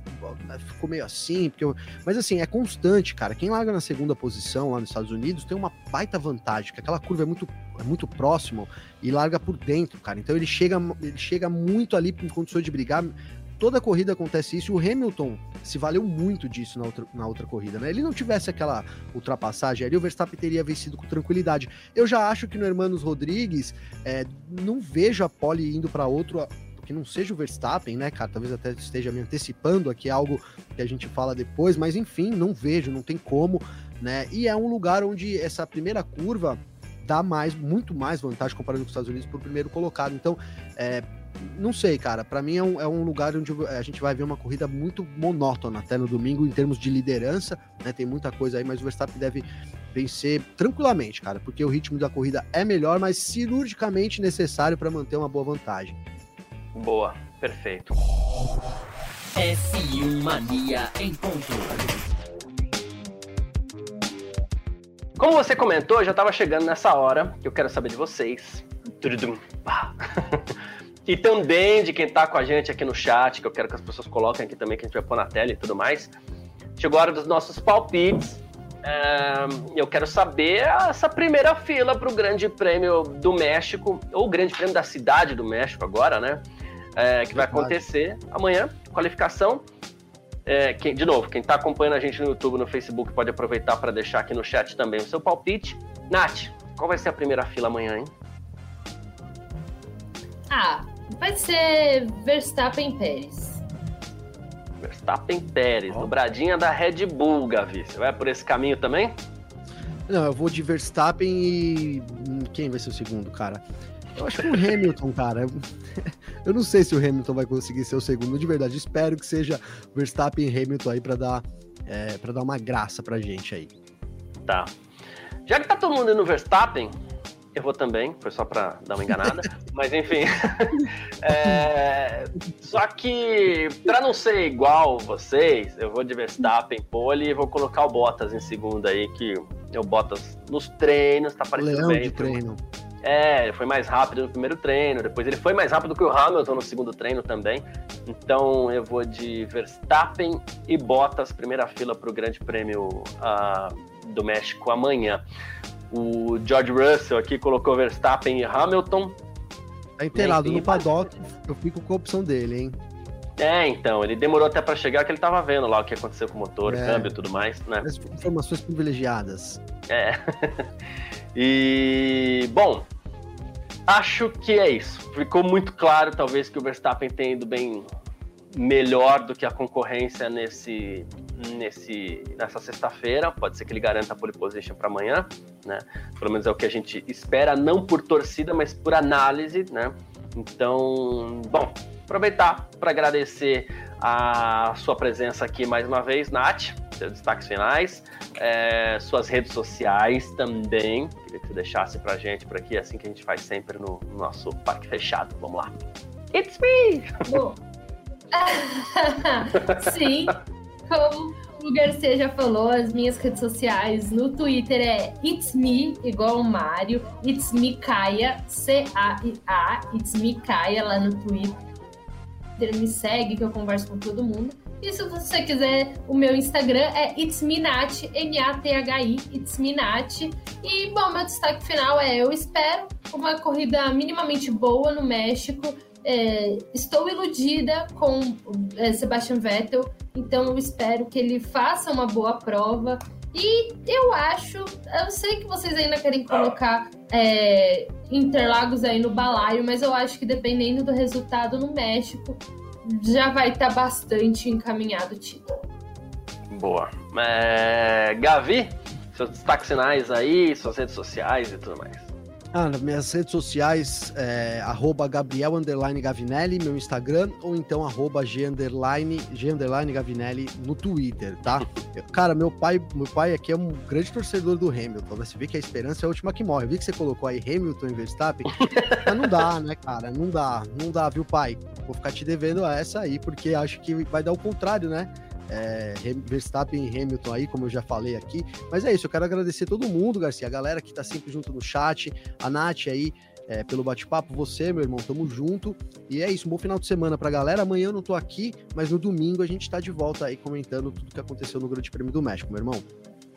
né, ficou meio assim, porque eu, mas assim, é constante, cara. Quem larga na segunda posição lá nos Estados Unidos tem uma baita vantagem, que aquela curva é muito, é muito próximo e larga por dentro, cara. Então ele chega, ele chega muito ali em condições de brigar toda corrida acontece isso. O Hamilton se valeu muito disso na outra, na outra corrida, né? Ele não tivesse aquela ultrapassagem ali, o Verstappen teria vencido com tranquilidade. Eu já acho que no Hermanos Rodrigues, é, não vejo a pole indo para outro que não seja o Verstappen, né, cara? Talvez até esteja me antecipando aqui algo que a gente fala depois, mas enfim, não vejo, não tem como, né? E é um lugar onde essa primeira curva dá mais, muito mais vantagem comparado com os Estados Unidos para o primeiro colocado. Então, é, não sei, cara. Para mim é um, é um, lugar onde a gente vai ver uma corrida muito monótona até no domingo em termos de liderança, né? Tem muita coisa aí, mas o Verstappen deve vencer tranquilamente, cara, porque o ritmo da corrida é melhor, mas cirurgicamente necessário para manter uma boa vantagem. Boa, perfeito. F1 Mania em ponto. Como você comentou, já estava chegando nessa hora que eu quero saber de vocês. E também de quem está com a gente aqui no chat, que eu quero que as pessoas coloquem aqui também, que a gente vai pôr na tela e tudo mais. Chegou a hora dos nossos palpites. É, eu quero saber essa primeira fila para o Grande Prêmio do México, ou o Grande Prêmio da Cidade do México agora, né? É, que vai acontecer amanhã, qualificação. É, quem, de novo, quem está acompanhando a gente no YouTube, no Facebook, pode aproveitar para deixar aqui no chat também o seu palpite. Nath, qual vai ser a primeira fila amanhã, hein? Ah, Vai ser Verstappen Pérez. Verstappen Pérez, oh. dobradinha da Red Bull, Gavi. Você vai por esse caminho também? Não, eu vou de Verstappen e. Hum, quem vai ser o segundo, cara? Eu acho que o Hamilton, cara. Eu não sei se o Hamilton vai conseguir ser o segundo, de verdade. Espero que seja Verstappen e Hamilton aí para dar, é, para dar uma graça pra gente aí. Tá. Já que tá todo mundo no Verstappen, eu vou também, foi só para dar uma enganada. Mas enfim. é, só que, para não ser igual vocês, eu vou de Verstappen, pole e vou colocar o Bottas em segunda aí, que o Bottas nos treinos tá parecendo Leão bem. de treino. É, ele foi mais rápido no primeiro treino, depois ele foi mais rápido que o Hamilton no segundo treino também. Então eu vou de Verstappen e Bottas, primeira fila para o Grande Prêmio uh, do México amanhã. O George Russell aqui colocou Verstappen e Hamilton. Tá inteirado no paddock, eu fico com a opção dele, hein? É, então, ele demorou até para chegar que ele tava vendo lá o que aconteceu com o motor, é. câmbio e tudo mais, né? Informações privilegiadas. É. e, bom, acho que é isso. Ficou muito claro, talvez, que o Verstappen tem ido bem melhor do que a concorrência nesse, nesse, nessa sexta-feira. Pode ser que ele garanta a pole position para amanhã, né? Pelo menos é o que a gente espera, não por torcida, mas por análise, né? Então, bom, aproveitar para agradecer a sua presença aqui mais uma vez, Nath, seus destaques finais, é, suas redes sociais também. Queria que você deixasse para a gente por aqui, assim que a gente faz sempre no, no nosso parque fechado. Vamos lá. It's me! Bom. Sim, como o Garcia já falou, as minhas redes sociais no Twitter é It's Me, igual o Mário, It's Me Caia, C-A-I-A, It's Me Caia lá no Twitter. Me segue que eu converso com todo mundo. E se você quiser, o meu Instagram é It's Nat, N-A-T-H-I, It's Nat. E, bom, meu destaque final é: eu espero uma corrida minimamente boa no México é, estou iludida com é, Sebastian Vettel, então eu espero que ele faça uma boa prova. E eu acho, eu sei que vocês ainda querem colocar é, Interlagos aí no balaio, mas eu acho que dependendo do resultado no México, já vai estar tá bastante encaminhado o título. Boa. É, Gavi, seus destaques finais aí, suas redes sociais e tudo mais. Ah, nas minhas redes sociais, é, arroba Gabriel Gavinelli, meu Instagram, ou então arroba G, G Gavinelli no Twitter, tá? Cara, meu pai, meu pai aqui é um grande torcedor do Hamilton, né? Você vê que a esperança é a última que morre. Eu vi que você colocou aí Hamilton e Verstappen, mas não dá, né, cara? Não dá, não dá, viu, pai? Vou ficar te devendo essa aí, porque acho que vai dar o contrário, né? É, Verstappen e Hamilton aí, como eu já falei aqui. Mas é isso, eu quero agradecer todo mundo, Garcia, a galera que tá sempre junto no chat, a Nath aí, é, pelo bate-papo, você, meu irmão, tamo junto. E é isso, um bom final de semana pra galera. Amanhã eu não tô aqui, mas no domingo a gente tá de volta aí comentando tudo que aconteceu no Grande Prêmio do México, meu irmão.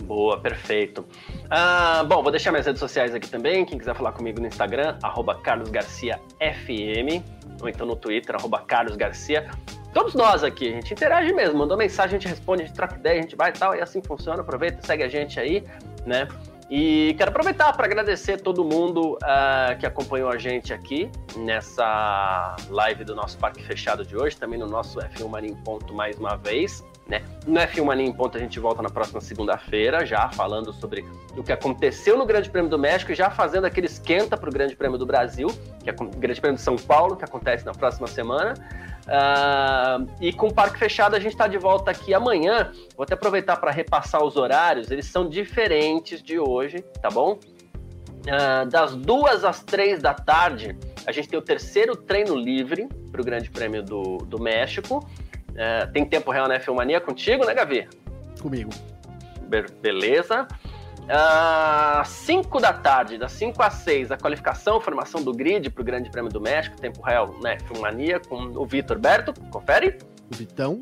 Boa, perfeito. Ah, bom, vou deixar minhas redes sociais aqui também. Quem quiser falar comigo no Instagram, carlosgarciafm, ou então no Twitter, carlosgarcia. Todos nós aqui, a gente interage mesmo, mandou mensagem, a gente responde, a gente troca ideia, a gente vai e tal, e assim funciona. Aproveita, segue a gente aí, né? E quero aproveitar para agradecer todo mundo uh, que acompanhou a gente aqui nessa live do nosso Parque Fechado de hoje, também no nosso F1 Mania em Ponto mais uma vez. Né? No F1 Mania em Ponto a gente volta na próxima segunda-feira, já falando sobre o que aconteceu no Grande Prêmio do México e já fazendo aquele esquenta para o Grande Prêmio do Brasil, que é o Grande Prêmio de São Paulo, que acontece na próxima semana. Uh, e com o parque fechado, a gente está de volta aqui amanhã. Vou até aproveitar para repassar os horários, eles são diferentes de hoje, tá bom? Uh, das duas às três da tarde, a gente tem o terceiro treino livre para o Grande Prêmio do, do México. Uh, tem tempo real na F1 contigo, né, Gavi? Comigo. Be beleza. Uh, 5 da tarde, das 5 às 6, a qualificação, formação do grid para o Grande Prêmio do México, tempo real, né? Filmania com o Vitor Berto, confere? O Vitão.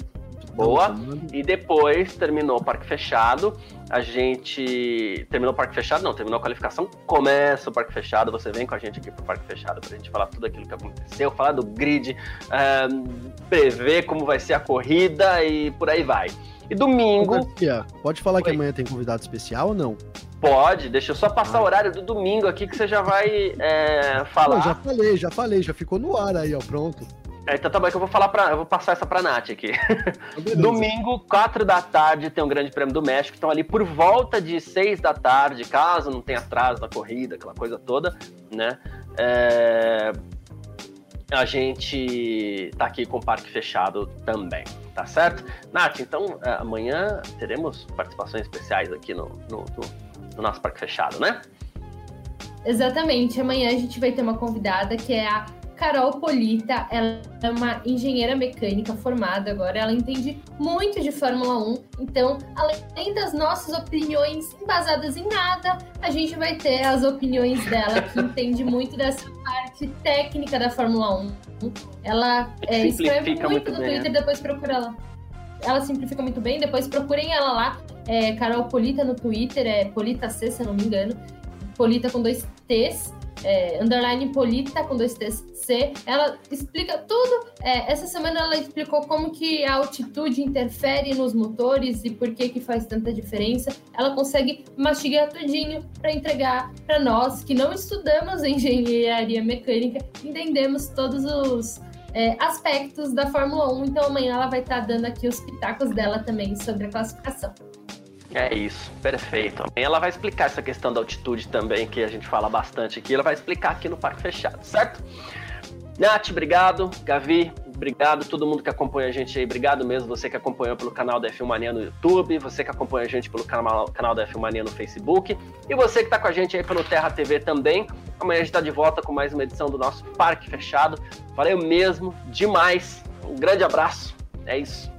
Boa. E depois terminou o parque fechado. A gente. Terminou o parque fechado? Não, terminou a qualificação. Começa o parque fechado. Você vem com a gente aqui pro parque fechado pra gente falar tudo aquilo que aconteceu, falar do grid, uh, prever como vai ser a corrida e por aí vai. E domingo. Garcia, pode falar Oi. que amanhã tem convidado especial ou não? Pode, deixa eu só passar ah. o horário do domingo aqui que você já vai é, falar. Pô, já falei, já falei, já ficou no ar aí, ó, pronto. É, então tá bom, é que eu vou falar para, eu vou passar essa pra Nath aqui. Beleza. Domingo, 4 da tarde, tem um grande prêmio do México. Então ali por volta de 6 da tarde, caso não tenha atraso na corrida, aquela coisa toda, né? é, a gente tá aqui com o parque fechado também, tá certo? Nath, então é, amanhã teremos participações especiais aqui no, no, no, no nosso parque fechado, né? Exatamente. Amanhã a gente vai ter uma convidada que é a Carol Polita, ela é uma engenheira mecânica formada agora, ela entende muito de Fórmula 1, então, além das nossas opiniões embasadas em nada, a gente vai ter as opiniões dela, que entende muito dessa parte técnica da Fórmula 1. Ela é, escreve muito, muito no bem, Twitter, é. depois procura ela. Ela simplifica muito bem, depois procurem ela lá, é Carol Polita no Twitter, é Polita C, se eu não me engano. Polita com dois T's é, underline Polita com dois T's C. Ela explica tudo. É, essa semana ela explicou como que a altitude interfere nos motores e por que que faz tanta diferença. Ela consegue mastigar tudinho para entregar para nós que não estudamos engenharia mecânica, entendemos todos os é, aspectos da Fórmula 1. Então amanhã ela vai estar tá dando aqui os pitacos dela também sobre a classificação. É isso, perfeito. Ela vai explicar essa questão da altitude também, que a gente fala bastante aqui. Ela vai explicar aqui no Parque Fechado, certo? Nath, obrigado. Gavi, obrigado. Todo mundo que acompanha a gente aí, obrigado mesmo. Você que acompanhou pelo canal da F1 Mania no YouTube, você que acompanha a gente pelo canal, canal da F1 Mania no Facebook e você que está com a gente aí pelo Terra TV também. Amanhã a gente está de volta com mais uma edição do nosso Parque Fechado. Valeu mesmo, demais. Um grande abraço. É isso.